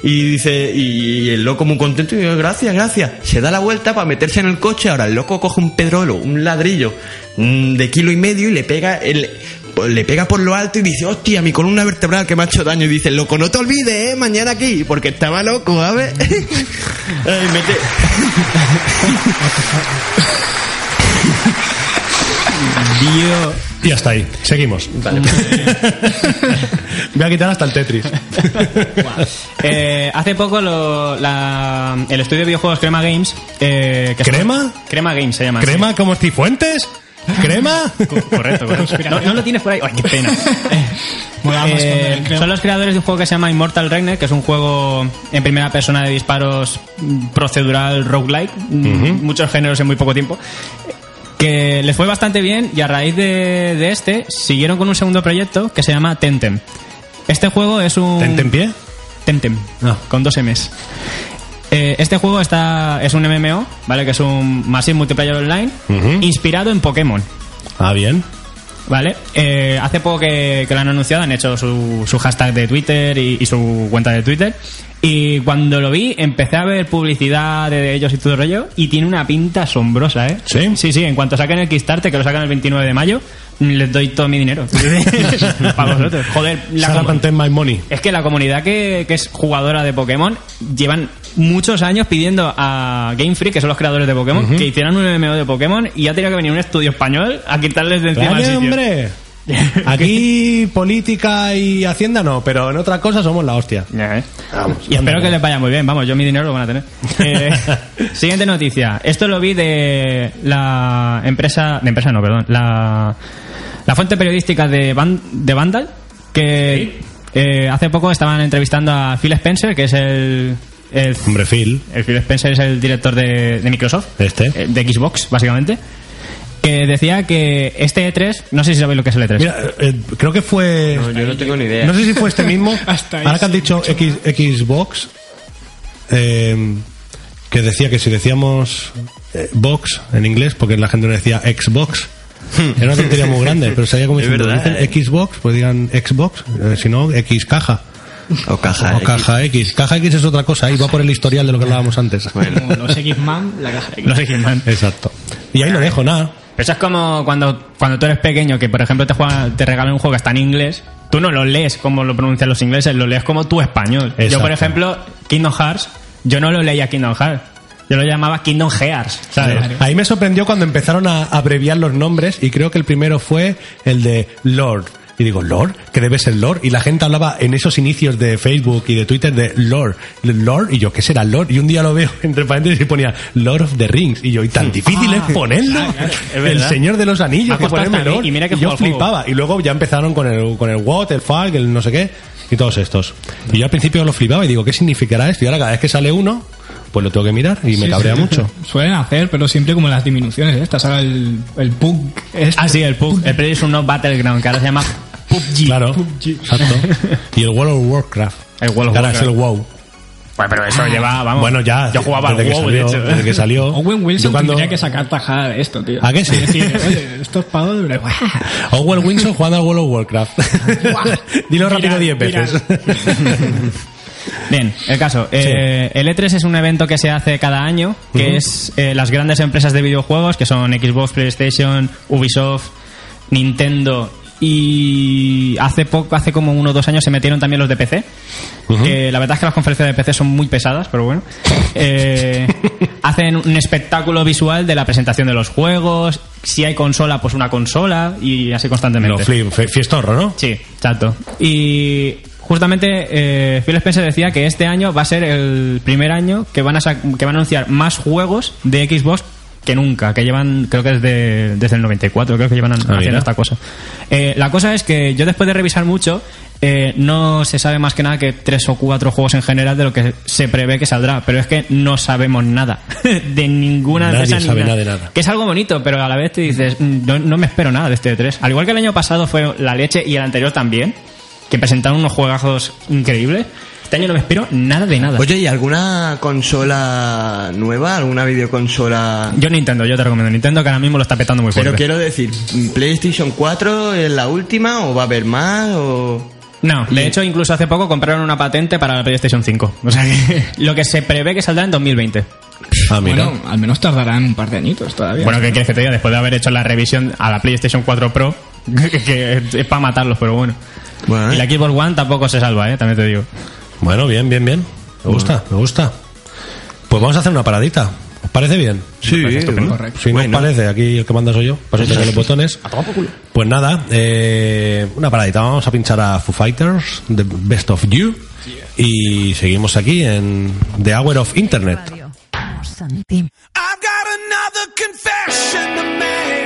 Y dice, y el loco muy contento y dice, gracias, gracias. Se da la vuelta para meterse en el coche. Ahora el loco coge un pedrolo, un ladrillo mm, de kilo y medio y le pega el, le pega por lo alto y dice, hostia, mi columna vertebral que me ha hecho daño. Y dice, loco, no te olvides, ¿eh? Mañana aquí, porque estaba loco, ¿sabes? [LAUGHS] Ay, mete... [LAUGHS] Dio- Y hasta ahí. Seguimos. [LAUGHS] Voy a quitar hasta el Tetris. Eh, hace poco lo- la- el estudio de videojuegos Crema Games... eh, que ¿Crema? Crema Games se llama. ¿Crema como Cifuentes? ¿Crema? Correcto, correcto. [LAUGHS] No, no lo tienes por ahí. Ay, qué pena. [LAUGHS] Eh, son los creadores de un juego que se llama Immortal Reigner, que es un juego en primera persona de disparos mm, procedural roguelike, mm, muchos géneros en muy poco tiempo, que les fue bastante bien y a raíz de, de este siguieron con un segundo proyecto que se llama Temtem. Este juego es un... ¿Tente en pie? Temtem, Ah. con dos M's. Eh, este juego está, es un MMO, ¿vale? Que es un Massive Multiplayer Online, inspirado en Pokémon. Ah, bien. Vale, eh, hace poco que, que lo han anunciado, han hecho su, su hashtag de Twitter y, y su cuenta de Twitter. Y cuando lo vi, empecé a ver publicidad de ellos y todo el rollo. Y tiene una pinta asombrosa, ¿eh? ¿Sí? Sí, sí, en cuanto saquen el Kickstarter, que lo sacan el 29 de mayo, les doy todo mi dinero. [LAUGHS] Para vosotros. Joder, la My Money. es que la comunidad que, que es jugadora de Pokémon llevan muchos años pidiendo a Game Freak, que son los creadores de Pokémon, que hicieran un MMO de Pokémon y ha tenido que venir un estudio español a quitarles de encima el ¡Vaya, sitio. hombre! [LAUGHS] Aquí política y hacienda no, pero en otra cosa somos la hostia. Ya, ¿eh? y espero que les vaya muy bien, vamos, yo mi dinero lo van a tener. [LAUGHS] Eh, siguiente noticia. Esto lo vi de la empresa, de empresa no, perdón, la, la fuente periodística de, Van- de Vandal, que eh, hace poco estaban entrevistando a Phil Spencer, que es el, el Hombre, Phil. el Phil Spencer es el director de, de Microsoft, Este. eh, de Xbox, básicamente, que decía que este E3, no sé si sabéis lo que es el E3. Mira, eh, creo que fue... yo no tengo ni idea. No sé si fue este mismo. [LAUGHS] Hasta ahí Ahora que han dicho X, Xbox, eh, que decía que si decíamos eh, box en inglés, porque la gente no decía Xbox, era una tontería muy grande, [LAUGHS] pero sabía como diciendo, verdad, dicen eh. Xbox, pues digan Xbox, eh, si no, X caja. O caja. o X. caja X. Caja X es otra cosa, ahí va por el historial de lo que hablábamos antes. Como los X-Man, la caja X. No sé quién man. Exacto. Y ahí no dejo nada. Eso es como cuando, cuando tú eres pequeño, que por ejemplo te, juegan, te regalan un juego que está en inglés, tú no lo lees como lo pronuncian los ingleses, lo lees como tu español. Yo, por ejemplo, Kingdom Hearts, yo no lo leía Kingdom Hearts, yo lo llamaba Kingdom Hearts, ¿sabes? Ahí me sorprendió cuando empezaron a abreviar los nombres y creo que el primero fue el de Lord. Y digo, Lord, que debe ser Lord. Y la gente hablaba en esos inicios de Facebook y de Twitter de Lord. Lord, y yo, ¿qué será Lord? Y un día lo veo [LAUGHS] entre paréntesis y ponía Lord of the Rings. Y yo, ¿y tan difícil es ponerlo? es [LAUGHS] el. Señor de los Anillos, que ponerme Lord. y mira que yo al juego. flipaba. Y luego ya empezaron con el, con el WOT, el FALC, el no sé qué, y todos estos. Y yo al principio lo flipaba y digo, ¿qué significará esto? Y ahora cada vez que sale uno, pues lo tengo que mirar y me Sí, cabrea sí. mucho. Suelen hacer, pero siempre como las diminuciones estas. Ahora el, el PUG. este. Ah, sí, el PUBG, el PlayStation Battleground, que ahora se llama PUBG. Claro, exacto. Y el World of Warcraft. El World of ahora es el WoW. Bueno, pero eso lleva, vamos. Bueno, ya. Yo jugaba al WoW, salió, de hecho. Desde que salió. [LAUGHS] Owen Wilson cuando- tendría que sacar tajada de esto, tío. ¿A qué sí? Es decir, oye, estos pavos de... Owen Wilson jugando al World of Warcraft. [LAUGHS] Dilo rápido Viral, 10 veces. [LAUGHS] Bien, el caso. eh, el E3 es un evento que se hace cada año, que es eh, las grandes empresas de videojuegos, que son Xbox, PlayStation, Ubisoft, Nintendo y hace poco, hace como uno o dos años se metieron también los de PC. que la verdad es que las conferencias de PC son muy pesadas, pero bueno. [LAUGHS] Eh, hacen un espectáculo visual de la presentación de los juegos. Si hay consola, pues una consola y así constantemente. Lo fiestorro, ¿no? Sí, exacto. Y justamente eh, Phil Spencer decía que este año va a ser el primer año que van a que van a anunciar más juegos de Xbox que nunca, que llevan, creo que desde, desde el 94, creo que llevan an- Ah, mira. haciendo esta cosa. Eh, la cosa es que yo después de revisar mucho, eh, no se sabe más que nada que tres o cuatro juegos en general de lo que se prevé que saldrá, pero es que no sabemos nada [LAUGHS] de ninguna Nadie empresa ni sabe nada de nada. que es algo bonito, pero a la vez te dices, "Mm, no, no me espero nada de este 3. Al igual que el año pasado fue la leche y el anterior también, que presentaron unos juegazos increíbles. Este año no me espero nada de nada. Oye, ¿y alguna consola nueva? ¿Alguna videoconsola? Yo Nintendo, yo te recomiendo Nintendo, que ahora mismo lo está petando muy fuerte. Pero quiero decir, ¿PlayStation 4 es la última o va a haber más? O... No, de hecho incluso hace poco compraron una patente para la PlayStation 5. O sea que [LAUGHS] lo que se prevé que saldrá en 2020. Ah, mira. Bueno, al menos tardarán un par de añitos todavía. Bueno, ¿qué quieres que te diga? Después de haber hecho la revisión a la PlayStation 4 Pro, [LAUGHS] que, es para matarlos, pero bueno. Bueno, Y la Xbox One tampoco se salva, ¿eh? También te digo. Bueno, bien, bien, bien. Me gusta, me gusta. Pues vamos a hacer una paradita. ¿Os parece bien? sí, bueno. Correcto. Si no os parece, aquí el que manda soy yo. Paso tengo los [LAUGHS] botones. Pues nada, eh, una paradita. Vamos a pinchar a Foo Fighters, The Best of You. Y seguimos aquí en The Hour of Internet. Santi. I've got another confession to make.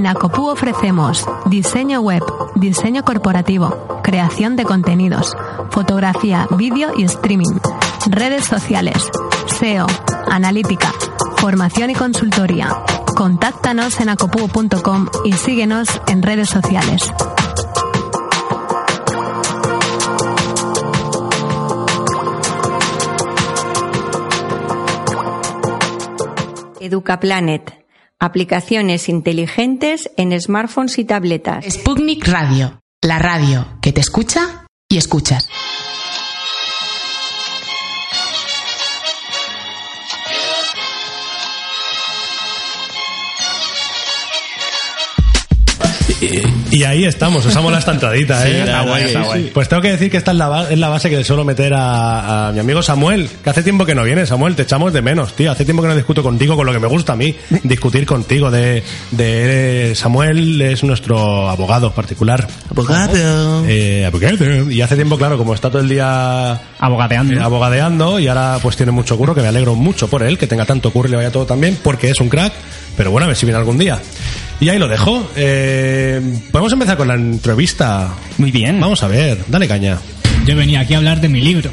En Acopú ofrecemos diseño web, diseño corporativo, creación de contenidos, fotografía, vídeo y streaming, redes sociales, SEO, analítica, formación y consultoría. Contáctanos en acopú.com y síguenos en redes sociales. EducaPlanet. Aplicaciones inteligentes en smartphones y tabletas. Sputnik Radio, la radio que te escucha y escuchas. Y ahí estamos, usamos la estantadita, Sí, ¿eh? la verdad que sí. Pues tengo que decir que esta es la, es la base que le suelo meter a, a mi amigo Samuel, que hace tiempo que no viene, Samuel, te echamos de menos, tío. Hace tiempo que no discuto contigo con lo que me gusta a mí, discutir contigo. De, de Samuel es nuestro abogado particular. Abogado. Eh, abogado. Y hace tiempo, claro, como está todo el día Abogadeando. eh, abogadeando y ahora pues tiene mucho curro, que me alegro mucho por él, que tenga tanto curro y le vaya todo también, porque es un crack, pero bueno, a ver si viene algún día. Y ahí lo dejo. Eh, Podemos empezar con la entrevista. Muy bien. Vamos a ver, dale caña. Yo venía aquí a hablar de mi libro.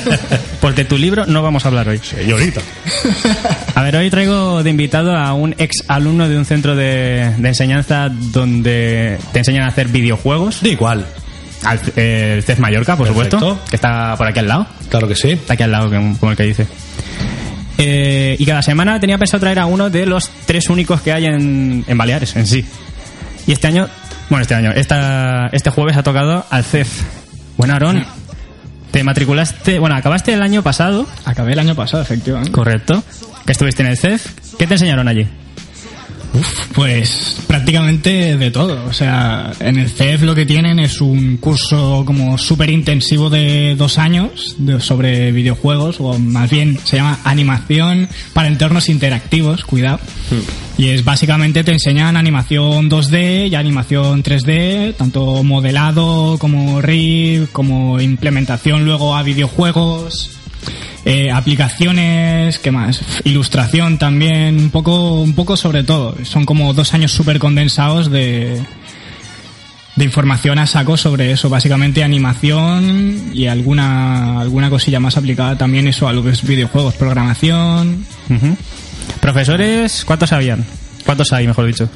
[LAUGHS] Porque tu libro no vamos a hablar hoy. Señorita. A ver, hoy traigo de invitado a un ex alumno de un centro de, de enseñanza donde te enseñan a hacer videojuegos. Da igual. Al, eh, el CES Mallorca, por Perfecto. supuesto, que está por aquí al lado. Claro que sí. Está aquí al lado, como el que dice. Eh, y cada semana tenía pensado traer a uno de los tres únicos que hay en, en Baleares, en sí. Y este año, bueno, este año, esta, este jueves ha tocado al CEF. Bueno, Aarón, te matriculaste, bueno, acabaste el año pasado, Acabé el año pasado, efectivamente. correcto, que estuviste en el CEF. ¿Qué te enseñaron allí? Pues prácticamente de todo. O sea, en el CEF lo que tienen es un curso como súper intensivo de dos años de- sobre videojuegos, o más bien se llama animación para entornos interactivos, cuidado. Y es básicamente te enseñan animación 2D y animación 3D, tanto modelado como RIB, como implementación luego a videojuegos. Eh, aplicaciones, ¿qué más? Ilustración también, un poco, un poco sobre todo. Son como dos años súper condensados de, de información a saco sobre eso. Básicamente animación y alguna, alguna cosilla más aplicada también eso a lo que es videojuegos, programación. Profesores, ¿cuántos habían? ¿Cuántos hay, mejor dicho?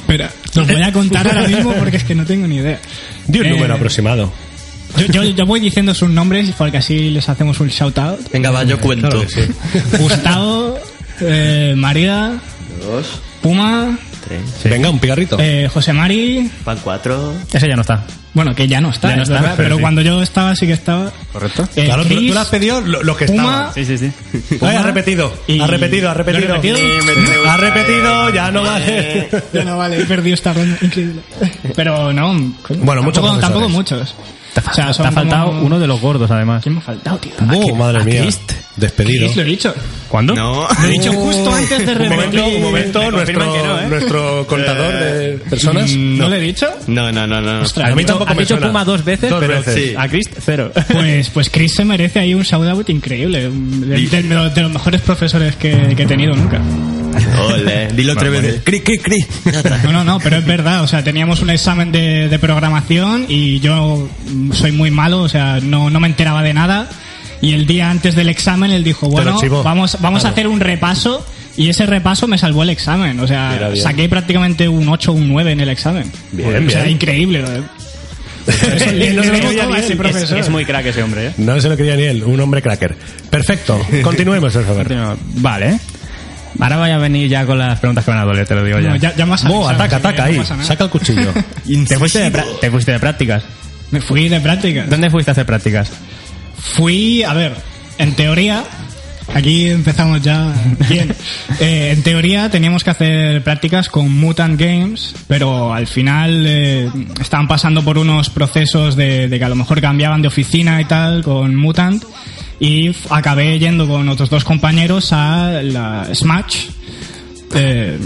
Espera, los voy a contar ahora mismo porque es que no tengo ni idea. Di un Eh, número aproximado. Yo, yo, yo voy diciendo sus nombres porque así les hacemos un shout out. Venga, va, yo cuento. Claro sí. Gustavo, eh, María, Dos, Puma, Venga, un pigarrito. eh, José Mari, van cuatro. Ese ya no está. Bueno, que ya no está, Ya no está, verdad, pero pero sí. cuando yo estaba sí que estaba. ¿Correcto? Eh, claro, tú, Chris, tú le has pedido lo, lo que Puma, estaba. Sí, sí, sí. [LAUGHS] Ay, ha repetido, y- ha repetido, ha repetido. ¿Lo he repetido? Ha repetido, ya no vale. [LAUGHS] Ya no vale, he perdido esta ronda, increíble. Pero no, Bueno, muchos tampoco, profesores. tampoco muchos. O sea, Te ha faltado como- uno de los gordos, además. ¿Quién me ha faltado, tío? Oh, madre ¿A mía. Crist? Despedido. Chris, lo he dicho. ¿Cuándo? No. Lo he dicho justo antes de Un momento, repetir. un momento, Me nuestro, no, ¿eh? nuestro contador de personas. ¿No lo he dicho? No, no, no, no. Ostras, A mí tampoco me dicho suena. Puma dos veces, Dos pero veces. Sí. a Chris cero. Pues, pues Chris se merece ahí un shout-out increíble. De, de- de los mejores profesores que, que he tenido nunca. Ole, [LAUGHS] dilo tres veces. Cri, cri, cri. No, no, no, pero es verdad. O sea, teníamos un examen de, de programación y yo soy muy malo, o sea, no, no me enteraba de nada. Y el día antes del examen él dijo, bueno, vamos, vamos a hacer un repaso. Y ese repaso me salvó el examen. O sea, saqué prácticamente un 8 o un 9 en el examen. Bien, o sea, bien. increíble. [LAUGHS] Eso, le- No le lo a ese profesor. Es muy crack ese hombre, ¿eh? No se lo quería ni él, un hombre cracker. Perfecto, [LAUGHS] continuemos, por favor. Vale. Ahora voy a venir ya con las preguntas que van a doler, te lo digo ya. No, ya, ya Mo, avisado, ataca, que ataca ahí, saca el cuchillo. [LAUGHS] ¿Te, fuiste de te fuiste de prácticas. Me fui de práctica. ¿Dónde fuiste a hacer prácticas? Fui, a ver, en teoría, aquí empezamos ya bien. [LAUGHS] Eh, en teoría teníamos que hacer prácticas con Mutant Games, pero al final eh, estaban pasando por unos procesos de, de que a lo mejor cambiaban de oficina y tal con Mutant. Y acabé yendo con otros dos compañeros a la Smash, eh,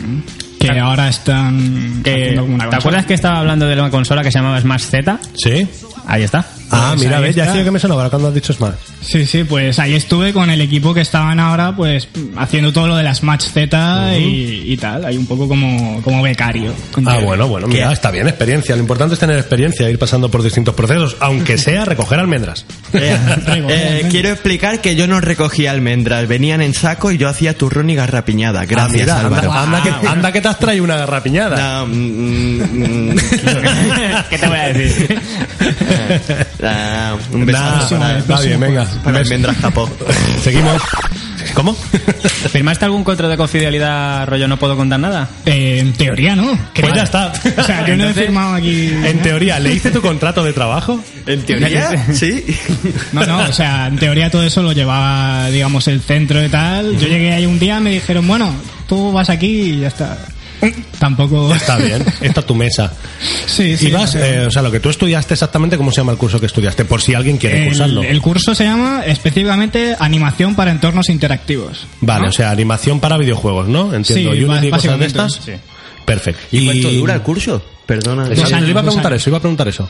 que ahora están Que, ¿Te acuerdas que estaba hablando de una consola que se llamaba Smash Z? ¿Sí? Ahí está. Ah, Pues mira, ves, ya decía que me sonaba ahora cuando has dicho Smash. Sí, sí, pues ahí estuve con el equipo que estaban ahora, pues haciendo todo lo de las Match Z y, y tal, ahí un poco como, como becario. Ah, bueno, bueno, mira, está bien, experiencia. Lo importante es tener experiencia, ir pasando por distintos procesos, aunque sea recoger almendras. [LAUGHS] Eh, eh, quiero explicar que yo no recogía almendras, venían en saco y yo hacía turrón y garrapiñada. Ah, Gracias, mira, Álvaro. anda, anda que, anda que te has traído una garrapiñada. No, mm, mm, [LAUGHS] ¿Qué te voy a decir? [LAUGHS] ah, un beso Nah, para, está bien, venga. para almendras capó. [LAUGHS] Seguimos. ¿Cómo? ¿Firmaste algún contrato de confidencialidad rollo no puedo contar nada? Eh, en teoría no. creo. Pues ya está. [LAUGHS] O sea, yo no he firmado aquí. En teoría, ¿leíste tu contrato de trabajo? En teoría, sí. No, no, o sea, en teoría todo eso lo llevaba, digamos, el centro y tal. Yo llegué ahí un día, me dijeron, bueno, tú vas aquí y ya está. Tampoco. Está bien, esta es tu mesa. Sí, sí. y vas, eh, o sea, lo que tú estudiaste exactamente, ¿cómo se llama el curso que estudiaste? Por si alguien quiere cursarlo. el, el curso se llama específicamente Animación para entornos interactivos. Vale, ¿no? o sea, animación para videojuegos, ¿no? Entiendo. Sí, y cosas de básicamente, estas. sí. Perfecto. ¿Y cuánto dura el curso? Perdona. Dos años, iba a preguntar eso, iba a preguntar eso.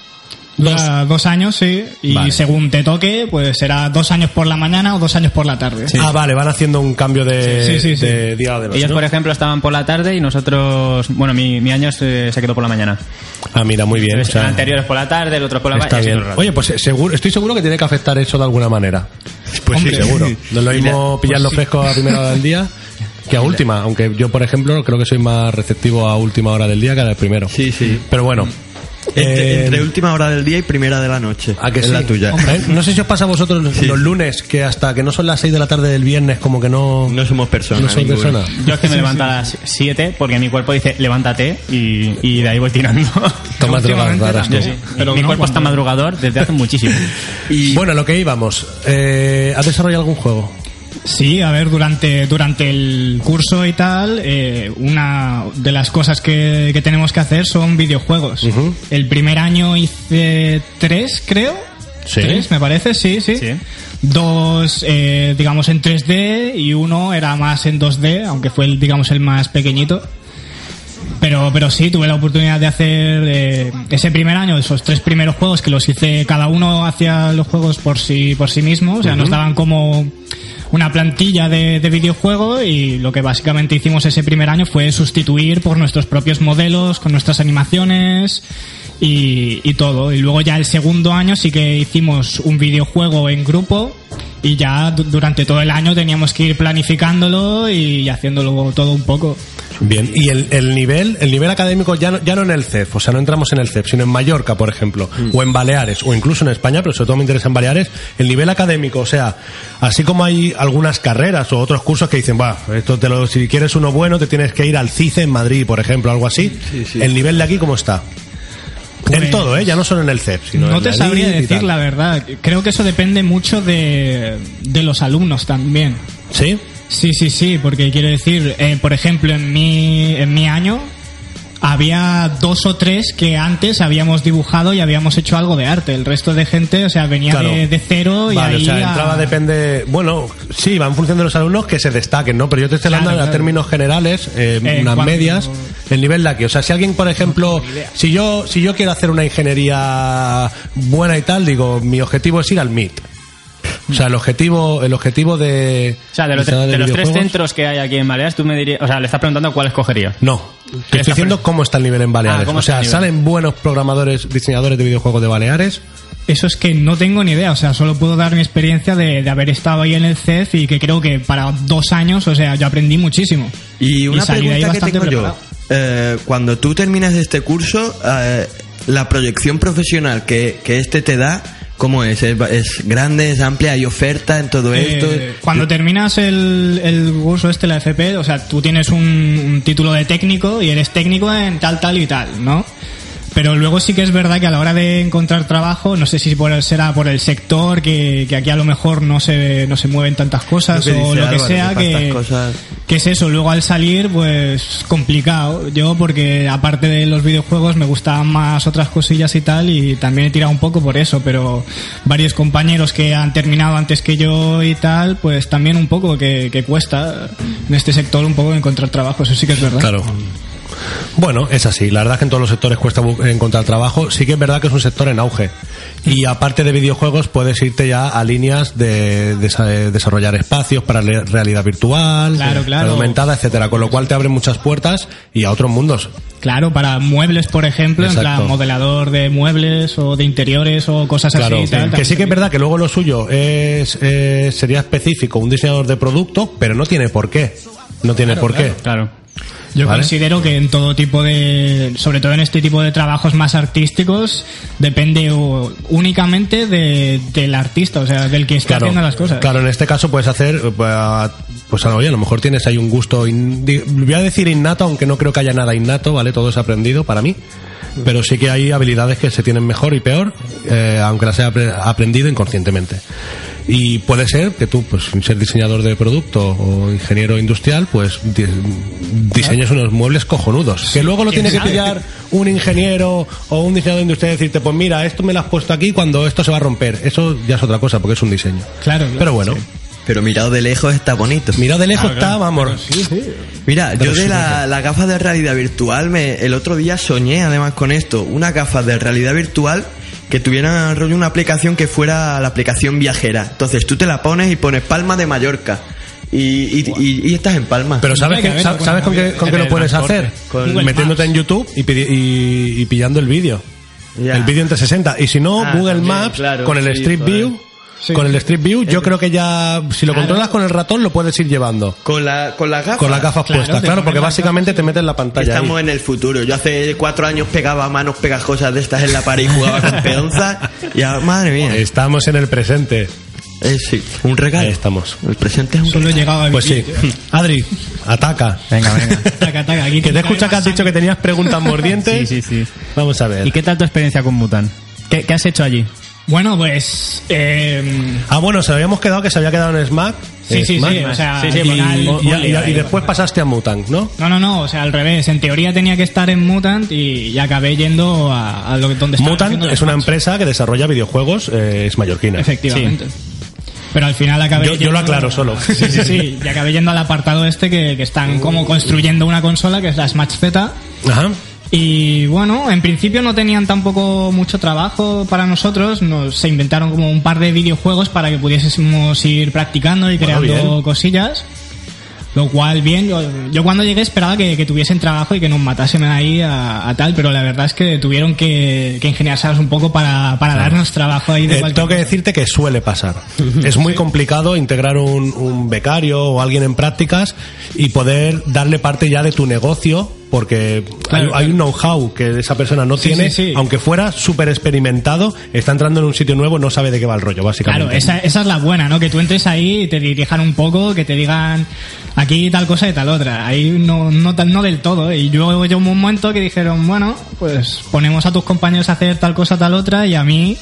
Dura dos años, sí. Y Vale. según te toque, pues será dos años por la mañana o dos años por la tarde. Ah, vale, van haciendo un cambio de, Sí, sí, sí. de día de noche, Ellos, ¿no? por ejemplo, estaban por la tarde y nosotros, bueno, mi, mi año se, se quedó por la mañana. Ah, mira, muy bien. o Entonces, sea, el anterior es por la tarde, el otro por la mañana. Oye, pues eh, seguro, estoy seguro que tiene que afectar eso de alguna manera. Pues sí, seguro. [LAUGHS] No es lo mismo pillarlo fresco a primera hora del día que a [LAUGHS] última, aunque yo, por ejemplo, creo que soy más receptivo a última hora del día que al primero. Sí, sí. Pero bueno. Entre, eh, entre última hora del día y primera de la noche. ¿A que es sí? la tuya. No sé si os pasa a vosotros los, los lunes, que hasta que no son las 6 de la tarde del viernes, como que no... No somos personas. no soy ninguno. persona. Yo es que me levanto a las 7 porque mi cuerpo dice levántate y, y de ahí voy tirando. [LAUGHS] Tomas drogas raras sí. Pero mi no cuerpo está madrugador desde hace muchísimo. [LAUGHS] Y Bueno, lo que íbamos. Eh, ¿Has desarrollado algún juego? Sí, a ver, durante, durante el curso y tal, eh, una de las cosas que, que tenemos que hacer son videojuegos. El primer año hice tres, creo. Sí. Tres, me parece, sí, sí. Sí. Dos, eh, digamos, en 3D y uno era más en 2D, aunque fue, el, digamos, el más pequeñito. Pero, pero sí, tuve la oportunidad de hacer eh, ese primer año, esos tres primeros juegos que los hice, cada uno hacía los juegos por sí, por sí mismo, o sea, nos daban como una plantilla de, de videojuego y lo que básicamente hicimos ese primer año fue sustituir por nuestros propios modelos, con nuestras animaciones y, y todo. Y luego ya el segundo año sí que hicimos un videojuego en grupo y ya du- durante todo el año teníamos que ir planificándolo y haciéndolo todo un poco. Bien, y el, el nivel el nivel académico ya no, ya no en el CEF, o sea, no entramos en el CEF, sino en Mallorca, por ejemplo, o en Baleares, o incluso en España, pero sobre todo me interesa en Baleares, el nivel académico, o sea, así como hay algunas carreras o otros cursos que dicen, va, esto te lo, si quieres uno bueno, te tienes que ir al CICE en Madrid, por ejemplo, algo así. El nivel de aquí, ¿cómo está? en Pues- todo, ¿eh? Ya no solo en el CEF, sino No en te la sabría decir la verdad. Creo que eso depende mucho de, de los alumnos también. ¿Sí? Sí, sí, sí, porque quiero decir, eh, por ejemplo, en mi, en mi año había dos o tres que antes habíamos dibujado y habíamos hecho algo de arte. El resto de gente, o sea, venía Claro. de, de cero y Vale, ahí o sea, a- entraba depende. Bueno, sí, va en función de los alumnos que se destaquen, ¿no? Pero yo te estoy hablando Claro, a claro. términos generales, eh, Eh, unas cuando- medias, el nivel de aquí. O sea, si alguien, por ejemplo, si yo, si yo quiero hacer una ingeniería buena y tal, digo, mi objetivo es ir al MIT. O sea, el objetivo, el objetivo de. O sea, de los, de los tres centros que hay aquí en Baleares, tú me dirías, o sea, le estás preguntando cuál escogería. No, te estoy diciendo cómo está el nivel en Baleares. Ah, ¿cómo o sea, salen buenos programadores, diseñadores de videojuegos de Baleares. Eso es que no tengo ni idea, o sea, solo puedo dar mi experiencia de, de haber estado ahí en el CEF y que creo que para dos años, o sea, yo aprendí muchísimo. Y una salí de ahí pregunta que bastante tengo yo. Eh, cuando tú terminas este curso, eh, la proyección profesional que, que este te da, ¿cómo es? ¿Es, es grande, es amplia? ¿Hay oferta en todo esto? Eh, cuando terminas el, el curso este, la FP, o sea, tú tienes un, un título de técnico y eres técnico en tal, tal y tal, ¿no? Pero luego sí que es verdad que a la hora de encontrar trabajo, no sé si por el- será por el sector, que, que aquí a lo mejor no se, no se mueven tantas cosas Lo o lo que Álvaro, sea, que cosas- que es eso. Luego al salir, pues complicado. Yo, porque aparte de los videojuegos, me gustaban más otras cosillas y tal, y también he tirado un poco por eso, pero varios compañeros que han terminado antes que yo y tal, pues también un poco que, que cuesta en este sector un poco encontrar trabajo, eso sí que es verdad. Claro. Bueno, es así. La verdad es que en todos los sectores cuesta encontrar trabajo. Sí que es verdad que es un sector en auge. Y aparte de videojuegos, puedes irte ya a líneas de, de desarrollar espacios para realidad virtual, Claro, claro. realidad aumentada, etcétera. Con lo cual te abren muchas puertas y a otros mundos. Claro, para muebles, por ejemplo, en Exacto. plan modelador de muebles o de interiores o cosas Claro, así. tal, que sí que es verdad que luego lo suyo es, eh, sería específico, un diseñador de producto, pero no tiene por qué. No tiene por qué. Claro. Yo ¿Vale? considero que en todo tipo de, sobre todo en este tipo de trabajos más artísticos, depende o- únicamente de, del artista, o sea, del que está Claro, haciendo las cosas. claro, en este caso puedes hacer, eh, pues, a- pues oye, a lo mejor tienes ahí un gusto, in- voy a decir innato, aunque no creo que haya nada innato, ¿vale? Todo es aprendido para mí, pero sí que hay habilidades que se tienen mejor y peor, eh, aunque las haya apre- aprendido inconscientemente. Y puede ser que tú, pues, sin ser diseñador de producto o ingeniero industrial, pues di- diseñes unos muebles cojonudos. Que luego lo tiene que pillar un ingeniero o un diseñador industrial y decirte, pues mira, esto me lo has puesto aquí cuando esto se va a romper. Eso ya es otra cosa, porque es un diseño. Claro, claro. Pero bueno, Pero mirado de lejos está bonito. mira de lejos está, vamos. Mira, Pero yo de sí, la, la gafas de realidad virtual, me, el otro día soñé además con esto, una gafas de realidad virtual que tuviera rollo una aplicación que fuera la aplicación viajera. Entonces tú te la pones y pones Palma de Mallorca. Y, y, y- y estás en Palma. Pero ¿sabes, que ¿sabes con qué, con qué lo puedes hacer? Con Metiéndote en YouTube y, pidi- y- y pillando el vídeo. El vídeo en 360. Y si no, Ah, Google también, Maps, claro, con el sí, Street. View. Sí. Con el Street View, yo creo que ya, si lo controlas con el ratón, lo puedes ir llevando. Con la, con las gafas. Con las gafas Claro, puestas, te claro, porque básicamente te metes en la pantalla. Estamos ahí. en el futuro. Yo hace cuatro años pegaba manos pegajosas de estas en la pared y jugaba con peonzas. [LAUGHS] Y ahora, madre mía. Estamos en el presente. Eh, sí, un regalo. Ahí estamos. El presente es un Solo he regalo. llegado a Pues sí. Adri, [LAUGHS] ataca. Venga, venga. [LAUGHS] Taca, taca, aquí Que te tiene escucha que has dicho que tenías preguntas mordientes. Sí, sí, sí. Vamos a ver. ¿Y qué tal tu experiencia con Mutan? ¿Qué, qué has hecho allí? Bueno, pues... Eh, Ah, bueno, se habíamos quedado que se había quedado en Smack. Sí, sí, Smack. sí, o sea, Sí, sí, al Y, final- y- y- y después pasaste a Mutant, ¿no? No, no, no, o sea, al revés. En teoría tenía que estar en Mutant y, acabé yendo a, a lo que donde estaban Mutant es una empresa que desarrolla videojuegos, eh, es mallorquina. Efectivamente. Pero al final acabé Yo- yo lo aclaro solo. Sí, sí, sí. Y acabé yendo al apartado este que, que están como construyendo una consola que es la Smash Z. Ajá. Y bueno, en principio no tenían tampoco mucho trabajo para nosotros. Nos, se inventaron como un par de videojuegos para que pudiésemos ir practicando y Bueno, creando bien. cosillas. Lo cual, bien, yo, yo cuando llegué esperaba que, que tuviesen trabajo y que nos matasen ahí a, a tal, pero la verdad es que tuvieron que, que ingeniárselas un poco para, para darnos trabajo ahí de Eh, tengo que decirte que suele pasar. [LAUGHS] Es muy complicado integrar un, un becario o alguien en prácticas y poder darle parte ya de tu negocio porque Claro, hay, hay un know-how que esa persona no Sí, tiene, sí, sí. aunque fuera súper experimentado, está entrando en un sitio nuevo, no sabe de qué va el rollo, básicamente. Claro, esa, esa es la buena, ¿no? Que tú entres ahí y te dirijan un poco, que te digan aquí tal cosa y tal otra. Ahí no, no, no del todo. ¿eh? Y luego llegó un momento que dijeron, bueno, pues ponemos a tus compañeros a hacer tal cosa, tal otra, y a mí,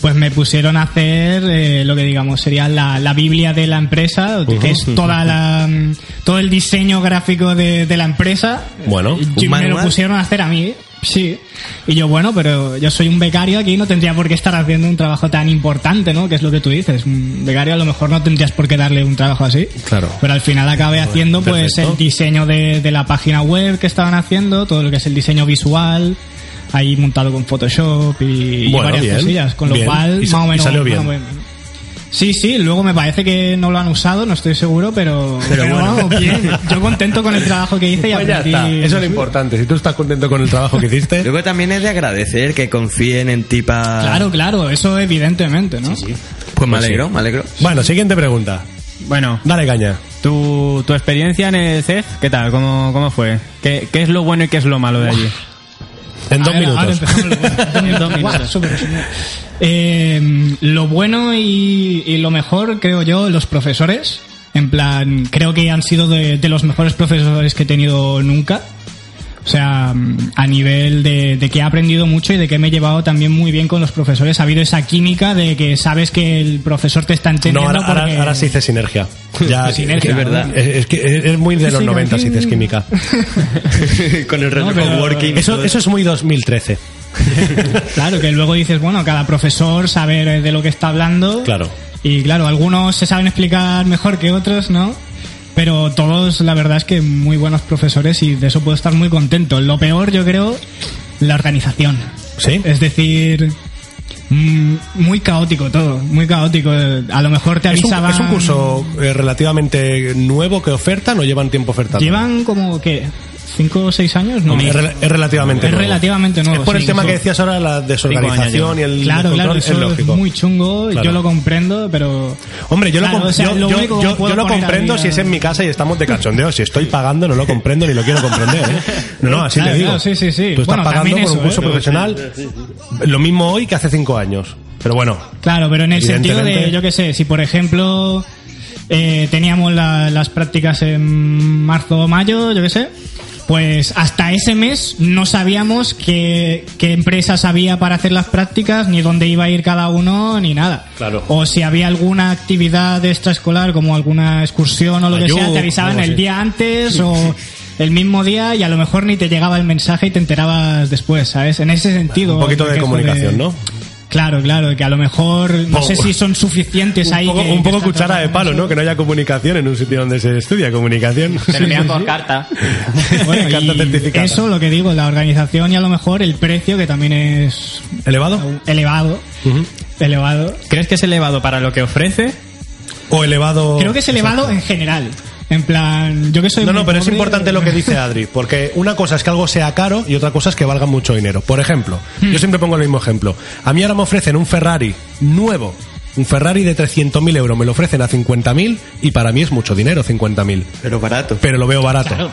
pues me pusieron a hacer eh, lo que digamos sería la, la Biblia de la empresa, que es toda la, todo el diseño gráfico de, de la empresa. Bueno, Y ¿un me lo pusieron a hacer a mí. Sí. Y yo, bueno, pero yo soy un becario aquí, no tendría por qué estar haciendo un trabajo tan importante, ¿no? Que es lo que tú dices. Un becario a lo mejor no tendrías por qué darle un trabajo así. Claro. Pero al final acabé haciendo pues perfecto. el diseño de, de la página web que estaban haciendo, todo lo que es el diseño visual, ahí montado con Photoshop y, y Bueno, varias bien, cosillas. Con lo bien. cual, más o y menos. salió bien. más o menos. Sí, sí, luego me parece que no lo han usado, no estoy seguro, pero, Pero bueno. vamos, bien. Yo contento con el trabajo que hice y Pues ya aprendí. está, eso es lo importante. Si tú estás contento con el trabajo que hiciste, [LAUGHS] Luego también es de agradecer que confíen en ti para... Claro, claro, eso evidentemente, ¿no? Pues me alegro, me alegro. bueno, siguiente pregunta. Bueno, Dale caña. tu, tu experiencia en el CEF, ¿qué tal? ¿Cómo, cómo fue? ¿Qué, ¿Qué es lo bueno y qué es lo malo de allí? En dos ver, ahora minutos. empezamos lo bueno. [LAUGHS] En dos minutos. Eh, lo bueno y, y lo mejor, creo yo, los profesores. En plan, creo que han sido de, de los mejores profesores que he tenido nunca. O sea, a nivel de, de que he aprendido mucho y de que me he llevado también muy bien con los profesores. Ha habido esa química de que sabes que el profesor te está No, entendiendo. ahora, ahora, porque- ahora se dice sinergia. [LAUGHS] Ya, Sinergia, es verdad. Es, es que es muy de los Sí, 90 si dices química. [LAUGHS] con el reloj pero- working. Eso, eso es muy 2013. [LAUGHS] Claro, que luego dices, bueno, cada profesor sabe de lo que está hablando. Claro. Y claro, algunos se saben explicar mejor que otros, ¿no? Pero todos, la verdad es que muy buenos profesores y de eso puedo estar muy contento. Lo peor, yo creo, la organización. ¿Sí? Es decir, mm, muy caótico todo, muy caótico. A lo mejor te ¿Es un, avisaban... es un curso eh, relativamente nuevo que ofertan o llevan tiempo ofertando? Llevan como, ¿qué? ¿Cinco o seis años? No. Es, rel- es relativamente Es nuevo. relativamente nuevo, Es por el tema que decías ahora, la desorganización y el Claro, control, claro, es eso es, lógico. muy chungo, Claro. yo lo comprendo, pero... Hombre, yo Claro, lo, com- o sea, yo, lo yo- lo comprendo si es en mi casa y estamos de cachondeo. Si estoy pagando, no lo comprendo ni lo quiero comprender. ¿eh? No, [LAUGHS] no, así le digo. claro, sí, sí, sí. Tú estás Bueno, pagando por un curso ¿eh? profesional lo mismo hoy que hace cinco años. Pero bueno, Claro, pero en el sentido de, yo qué sé, si por ejemplo eh, teníamos la- las prácticas en marzo o mayo, yo qué sé, pues hasta ese mes no sabíamos qué, qué empresas había para hacer las prácticas, ni dónde iba a ir cada uno, ni nada. Claro. O si había alguna actividad extraescolar, como alguna excursión o lo que Ayú, sea, te avisaban el día antes [LAUGHS] o el mismo día y a lo mejor ni te llegaba el mensaje y te enterabas después, ¿sabes? En ese sentido. un poquito de comunicación, ¿no? Claro, claro, que a lo mejor no sé si son suficientes Un ahí. poco, que- un poco cuchara de palo, ¿no? Que no haya comunicación en un sitio donde se estudia comunicación. Envían por carta. Bueno, Carta certificada. eso lo que digo, la organización y a lo mejor el precio que también es ¿Elevado? elevado, elevado. ¿Crees que es elevado para lo que ofrece? O elevado. Creo que es elevado en general. En plan, yo que soy No, no, pero es importante lo que dice Adri, porque una cosa es que algo sea caro y otra cosa es que valga mucho dinero. Por ejemplo, Hmm. yo siempre pongo el mismo ejemplo. A mí ahora me ofrecen un Ferrari nuevo, un Ferrari de 300.000 euros, me lo ofrecen a 50.000 y para mí es mucho dinero, 50.000. Pero barato. Pero lo veo barato. Claro.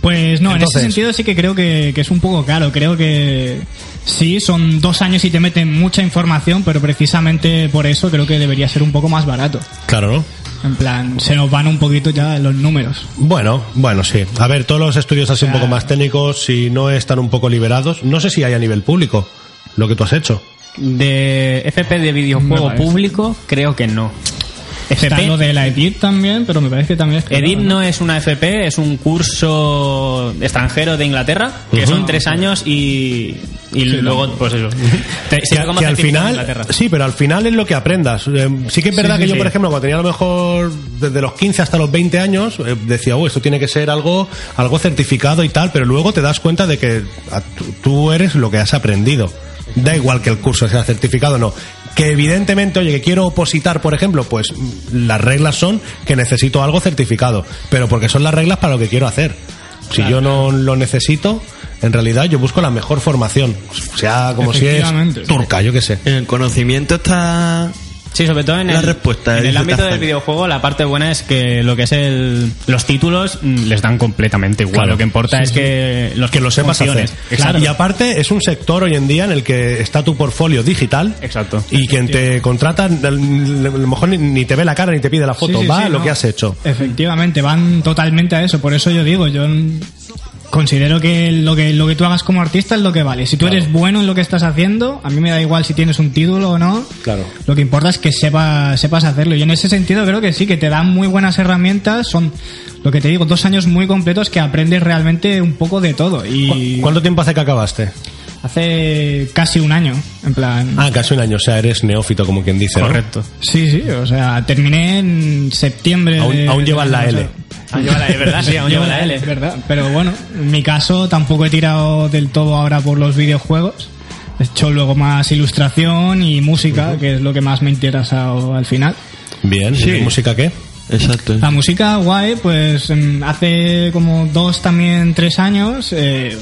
Pues no, en ese sentido sí que creo que, que es un poco caro. Creo que sí, son dos años y te meten mucha información, pero precisamente por eso creo que debería ser un poco más barato. Claro, ¿no? En plan, se nos van un poquito ya los números. Bueno, bueno, sí. A ver, todos los estudios así un poco más técnicos, si no están un poco liberados, no sé si hay a nivel público lo que tú has hecho. De FP de videojuego público, creo que no. Está FP, lo de la EDIT también, pero me parece que también es EDIT ¿no? no es una FP, es un curso extranjero de Inglaterra, que son tres años y, y luego, pues eso. [LAUGHS] Te- que, al final, sí, pero al final es lo que aprendas. Eh, sí que es verdad Sí, que sí, yo, por ejemplo, cuando tenía a lo mejor desde los 15 hasta los 20 años, eh, decía, oh, esto tiene que ser algo, algo certificado y tal, pero luego te das cuenta de que a- tú eres lo que has aprendido. Da igual que el curso sea certificado o no. Que evidentemente, oye, que quiero opositar, por ejemplo, pues las reglas son que necesito algo certificado, pero porque son las reglas para lo que quiero hacer. Si yo no lo necesito, en realidad yo busco la mejor formación. Sea como si es turca, yo qué sé. El conocimiento está Sí, sobre todo en La el, respuesta, en el dice ámbito del videojuego, la parte buena es que lo que es el, los títulos mm, les dan completamente igual. Claro. Lo que importa es que los que lo sepas hacer. Exacto. Y aparte es un sector hoy en día en el que está tu portfolio digital. Exacto. Y quien te contrata, a lo mejor ni, ni te ve la cara ni te pide la foto, Sí, sí, va sí, a lo no. que has hecho. Efectivamente, van totalmente a eso. Por eso yo digo, yo considero que lo que lo que tú hagas como artista es lo que vale. Si tú eres bueno en lo que estás haciendo, a mí me da igual si tienes un título o no. Claro. Lo que importa es que sepas, sepas hacerlo. Y en ese sentido creo que sí, que te dan muy buenas herramientas. Son, lo que te digo, dos años muy completos que aprendes realmente un poco de todo. Y ¿Cuánto tiempo hace que acabaste? Hace casi un año, en plan... Ah, casi un año, o sea, eres neófito, como quien dice, ¿no? Correcto. Sí, sí, o sea, terminé en septiembre. Aún- de- aún llevas la L. Aún lleva la- es verdad, sí, aún [LAUGHS] lleva la L. Es verdad, pero bueno, en mi caso tampoco he tirado del todo ahora por los videojuegos. He hecho luego más ilustración y música, que es lo que más me ha interesado al final. Bien, ¿y Sí. música qué? Exacto. La música guay, pues em, hace como dos, también tres años, eh,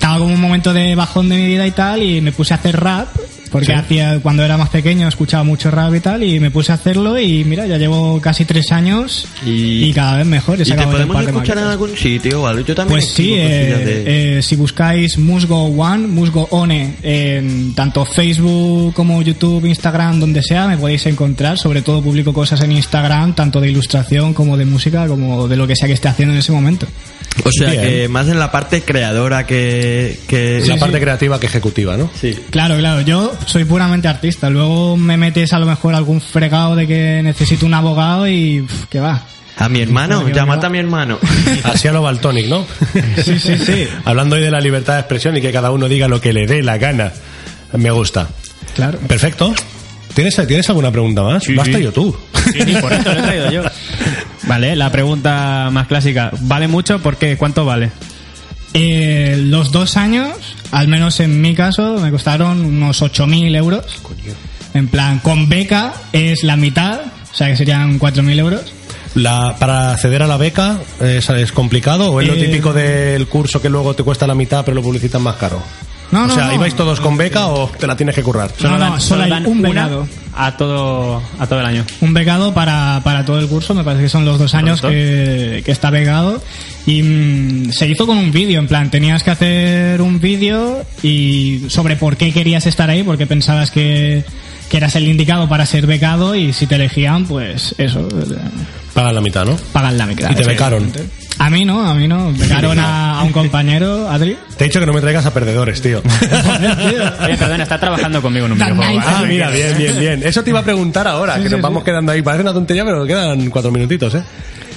estaba como un momento de bajón de mi vida y tal, y me puse a hacer rap, porque hacía, cuando era más pequeño escuchaba mucho rap y tal, y me puse a hacerlo y mira, ya llevo casi tres años y, Y- cada vez mejor. ¿Y te podemos escuchar en algún sitio? Yo también Pues sí, eh, de- eh, si buscáis Musgo One, Musgo One, en tanto Facebook como YouTube, Instagram, donde sea, me podéis encontrar. Sobre todo publico cosas en Instagram, tanto de ilustración como de música, como de lo que sea que esté haciendo en ese momento. O sea, Bien. que más en la parte creadora que... que la parte creativa que ejecutiva, ¿no? Sí. Claro, claro, yo soy puramente artista. Luego me metes a lo mejor algún fregado de que necesito un abogado y pff, que va. A mi hermano, va- a mi hermano. [LAUGHS] Así a lo Baltonic, ¿no? [LAUGHS] Sí, sí, sí. Hablando hoy de la libertad de expresión y que cada uno diga lo que le dé la gana. Me gusta. Claro. Perfecto. ¿Tienes, ¿tienes alguna pregunta más? Sí, Basta sí. yo tú. Sí, sí, por eso lo he traído yo. [LAUGHS] Vale, la pregunta más clásica. ¿Vale mucho? ¿Por qué? ¿Cuánto vale? Eh, los dos años, al menos en mi caso, me costaron unos 8.000 euros. En plan, con beca es la mitad, o sea que serían 4.000 euros. La, para acceder a la beca es, es complicado o es lo Eh, típico del curso que luego te cuesta la mitad pero lo publicitan más caro. No, o no, sea, no. ¿ibais todos con beca o te la tienes que currar? No, no, solo hay un becado. a todo, a todo el año. Un becado para, para todo el curso, me parece que son los dos años que, que está becado. Y mm, se hizo con un vídeo, en plan, tenías que hacer un vídeo y sobre por qué querías estar ahí, porque pensabas que, que eras el indicado para ser becado y si te elegían, pues eso, eh, Pagan la mitad, ¿no? pagan la mitad. Y te becaron. A mí no, a mí no. Becaron a, a un compañero, Adri. Te he dicho que no me traigas a perdedores, tío. [LAUGHS] Oye, perdón, está trabajando conmigo en un videojuego. nice. ah, mira, bien, bien, bien. Eso te iba a preguntar ahora, que nos vamos quedando ahí. Parece una tontería, pero quedan cuatro minutitos, ¿eh?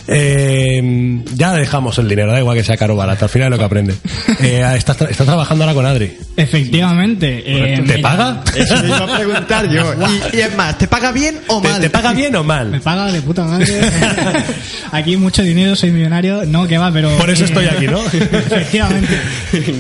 Eh, ya dejamos el dinero, da igual que sea caro o barato, al final es lo que aprende. [LAUGHS] Eh, estás, tra- estás trabajando ahora con Adri. Efectivamente. eh, ¿Te me- paga? Eso me iba a preguntar yo. [LAUGHS] Y, y es más, ¿te paga bien o ¿Te, mal? te paga bien o Me mal? paga de puta madre. [LAUGHS] aquí mucho dinero, soy millonario. No, que va, pero. Por eso estoy aquí, ¿no? Efectivamente.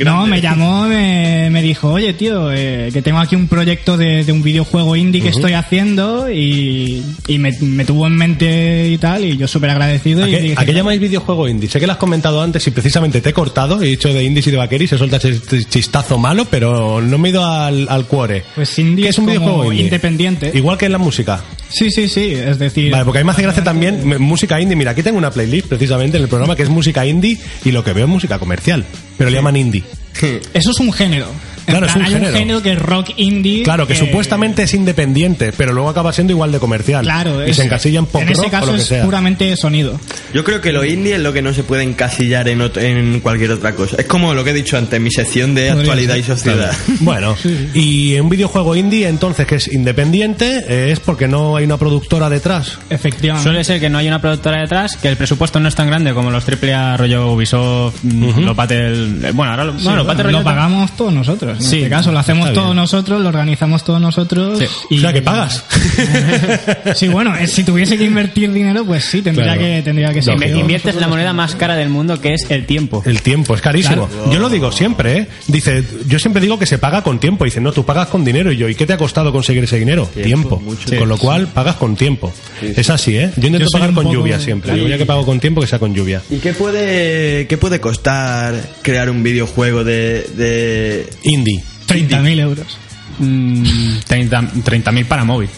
No, me llamó, me, me dijo, oye, tío, eh, que tengo aquí un proyecto de, de un videojuego indie que estoy haciendo y, y me, me tuvo en mente y tal, y yo súper agradecido. ¿A y qué, dije, a qué llamáis videojuego indie? Sé que lo has comentado antes y precisamente te he cortado, he dicho de indies y de vaqueris, se suelta ese chistazo malo, pero no me he ido al, al cuore. Pues indie ¿Qué es un como videojuego indie? independiente. Igual que en la música. Sí, sí, sí, es decir... Vale, porque a mí me hace gracia también música indie. Mira, aquí tengo una playlist precisamente en el programa que es música indie y lo que veo es música comercial, pero le llaman indie. [LAUGHS] Eso es un género. Claro, es un hay género. un género que es rock indie. Claro, que supuestamente es independiente, pero luego acaba siendo igual de comercial. Claro, y es- se encasilla en pop en ese rock caso o lo que es sea. puramente sonido. Yo creo que lo indie es lo que no se puede encasillar en, cualquier otra cosa. Es como lo que he dicho antes, mi sección de actualidad y sociedad. [LAUGHS] Bueno, y un videojuego indie, entonces, que es independiente, eh, es porque no hay una productora detrás. Efectivamente. Suele ser que no hay una productora detrás, que el presupuesto no es tan grande como los AAA rollo Ubisoft, mm, lo Patel... eh, Bueno, ahora lo, Sí, lo bueno, pagamos todos nosotros. En Sí, este caso, lo hacemos todos bien. nosotros, lo organizamos todos nosotros. Sí. Y... O sea, que pagas. [LAUGHS] Sí, bueno, eh, si tuviese que invertir dinero, pues sí, tendría Claro. que tendría que ser. Inviertes la moneda más cara del mundo, que es el tiempo. El tiempo es carísimo. Yo lo digo siempre, ¿eh? Dice, yo siempre digo que se paga con tiempo. Dice, no, tú pagas con dinero. Y yo, ¿y qué te ha costado conseguir ese dinero? Tiempo. mucho. con lo cual, pagas con tiempo. Es así, ¿eh? Yo intento Yo pagar con lluvia siempre. Digo, ya que pago con tiempo, que sea con lluvia. ¿Y qué puede, qué puede costar crear un videojuego de, de... Indie. 30.000 euros. Mm, 30 30.000 para móvil.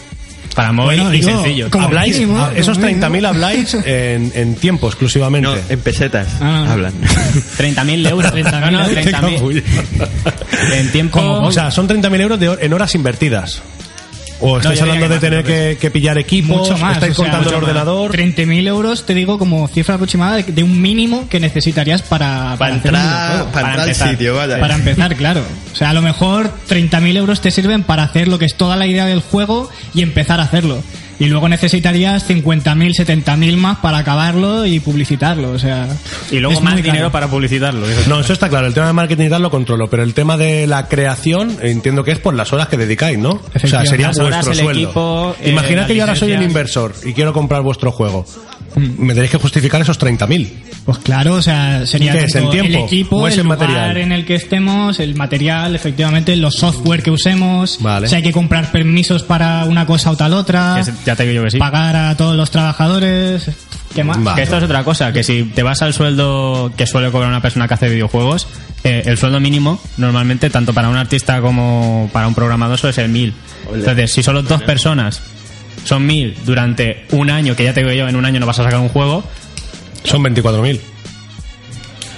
Para móvil Bueno, y digo, sencillo. habláis, mínimo, ah, esos como mínimo. 30.000 habláis en, en tiempo exclusivamente. No, en pesetas Ah. hablan. [LAUGHS] 30.000 euros. 30.000 no, no, euros. 30.000. En tiempo... O sea, son 30.000 euros de en horas invertidas. O estáis hablando de tener que, que pillar equipos, Mucho más. estáis o sea, contando el mucho ordenador. 30.000 euros, te digo, como cifra aproximada de, de un mínimo que necesitarías para, Para un entrar, videojuego. para entrar al empezar. sitio, vaya. Para empezar, claro. O sea, a lo mejor 30.000 euros te sirven para hacer lo que es toda la idea del juego y empezar a hacerlo. Y luego necesitarías 50.000, 70.000 más para acabarlo y publicitarlo. O sea, Y luego es más dinero caro. para publicitarlo. No, eso está claro. El tema de marketing y tal lo controlo, pero el tema de la creación entiendo que es por las horas que dedicáis, ¿no? O sea, sería vuestro el sueldo. equipo, eh, Imaginad las que yo ahora soy un licencias. inversor y quiero comprar vuestro juego. Me tenéis que justificar esos 30.000. Pues claro, o sea, sería ¿Qué es, tanto en tiempo? el equipo, ¿O es el en lugar material? en el que estemos, el material, efectivamente, los software que usemos, Vale. si hay que comprar permisos para una cosa o tal otra, ya te digo yo que sí. pagar a todos los trabajadores, ¿qué más? Vale. Que esto es otra cosa, que si te vas al sueldo que suele cobrar una persona que hace videojuegos, eh, el sueldo mínimo, normalmente, tanto para un artista como para un programador, suele ser mil. Entonces, si solo dos personas son mil durante un año, que ya te digo yo, en un año no vas a sacar un juego, Son 24.000.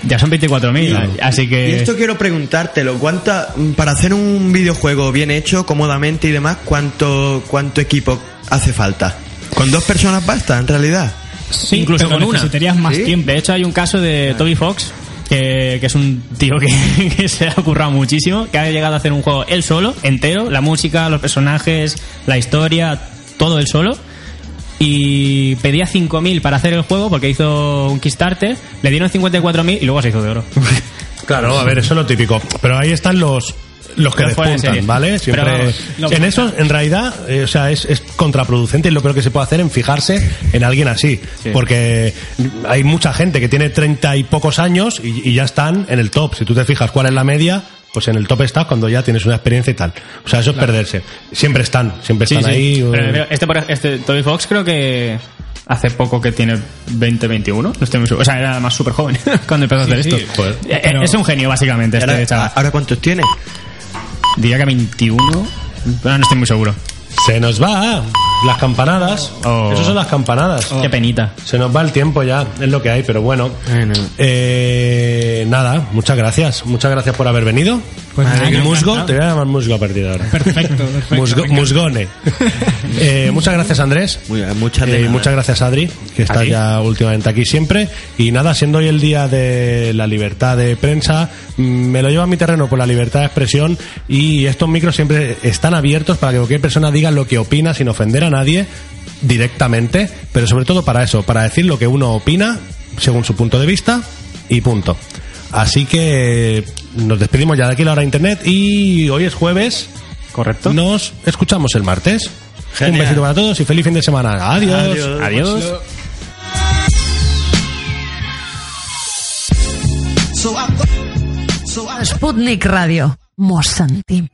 ya son 24.000. Así Y que... esto quiero preguntártelo, ¿cuánta, para hacer un videojuego bien hecho, cómodamente y demás, cuánto, cuánto equipo hace falta? ¿Con dos personas basta, en realidad? Sí, Incluso con una. necesitarías más ¿Sí? tiempo. De hecho, hay un caso de Toby Fox, que, que es un tío que, [LAUGHS] que se ha ocurrado muchísimo, que ha llegado a hacer un juego él solo, entero, la música, los personajes, la historia, todo él solo. Y pedía 5.000 para hacer el juego porque hizo un Kickstarter, le dieron 54.000 y luego se hizo de oro. [LAUGHS] Claro, a ver, eso es lo típico. Pero ahí están los los que despuntan. ¿vale? Siempre, Pero en eso, en realidad, eh, o sea, es, es contraproducente y lo peor que se puede hacer en fijarse en alguien así. Sí. Porque hay mucha gente que tiene treinta y pocos años y, y ya están en el top. Si tú te fijas cuál es la media, pues en el top estás cuando ya tienes una experiencia y tal. O sea, eso es perderse. Siempre están, siempre están sí. ahí. Eh, pero este, por- este Toby Fox creo que hace poco que tiene 20, 21. No estoy muy seguro. O sea, era más súper joven [LAUGHS] cuando empezó a hacer Sí, esto. Eh, Pero- Es un genio, básicamente, este Ahora, chaval. ¿Ahora cuántos tiene? Diría que 21. Pero no estoy muy seguro. Se nos va las campanadas. Oh. Esas son las campanadas. Qué penita. Se nos va el tiempo ya, es lo que hay, pero bueno. Eh, nada, muchas gracias. Muchas gracias por haber venido. Pues que Musgo, encantado. te voy a llamar Musgo a partir de ahora. Perfecto, perfecto. Musgo- musgone. [LAUGHS] Eh, muchas gracias, Andrés. Muy bien, muchas Eh, muchas gracias, Adri, que está ya últimamente aquí siempre. Y nada, siendo hoy el día de la libertad de prensa, mm, me lo llevo a mi terreno por la libertad de expresión y estos micros siempre están abiertos para que cualquier persona diga lo que opina sin ofender a nadie directamente, pero sobre todo para eso, para decir lo que uno opina según su punto de vista y punto. Así que nos despedimos ya de aquí a la hora de internet y hoy es jueves. Correcto. Nos escuchamos el martes. Un besito para todos y feliz fin de semana. Adiós. Adiós. Adiós. Sputnik Radio. Mos sentim.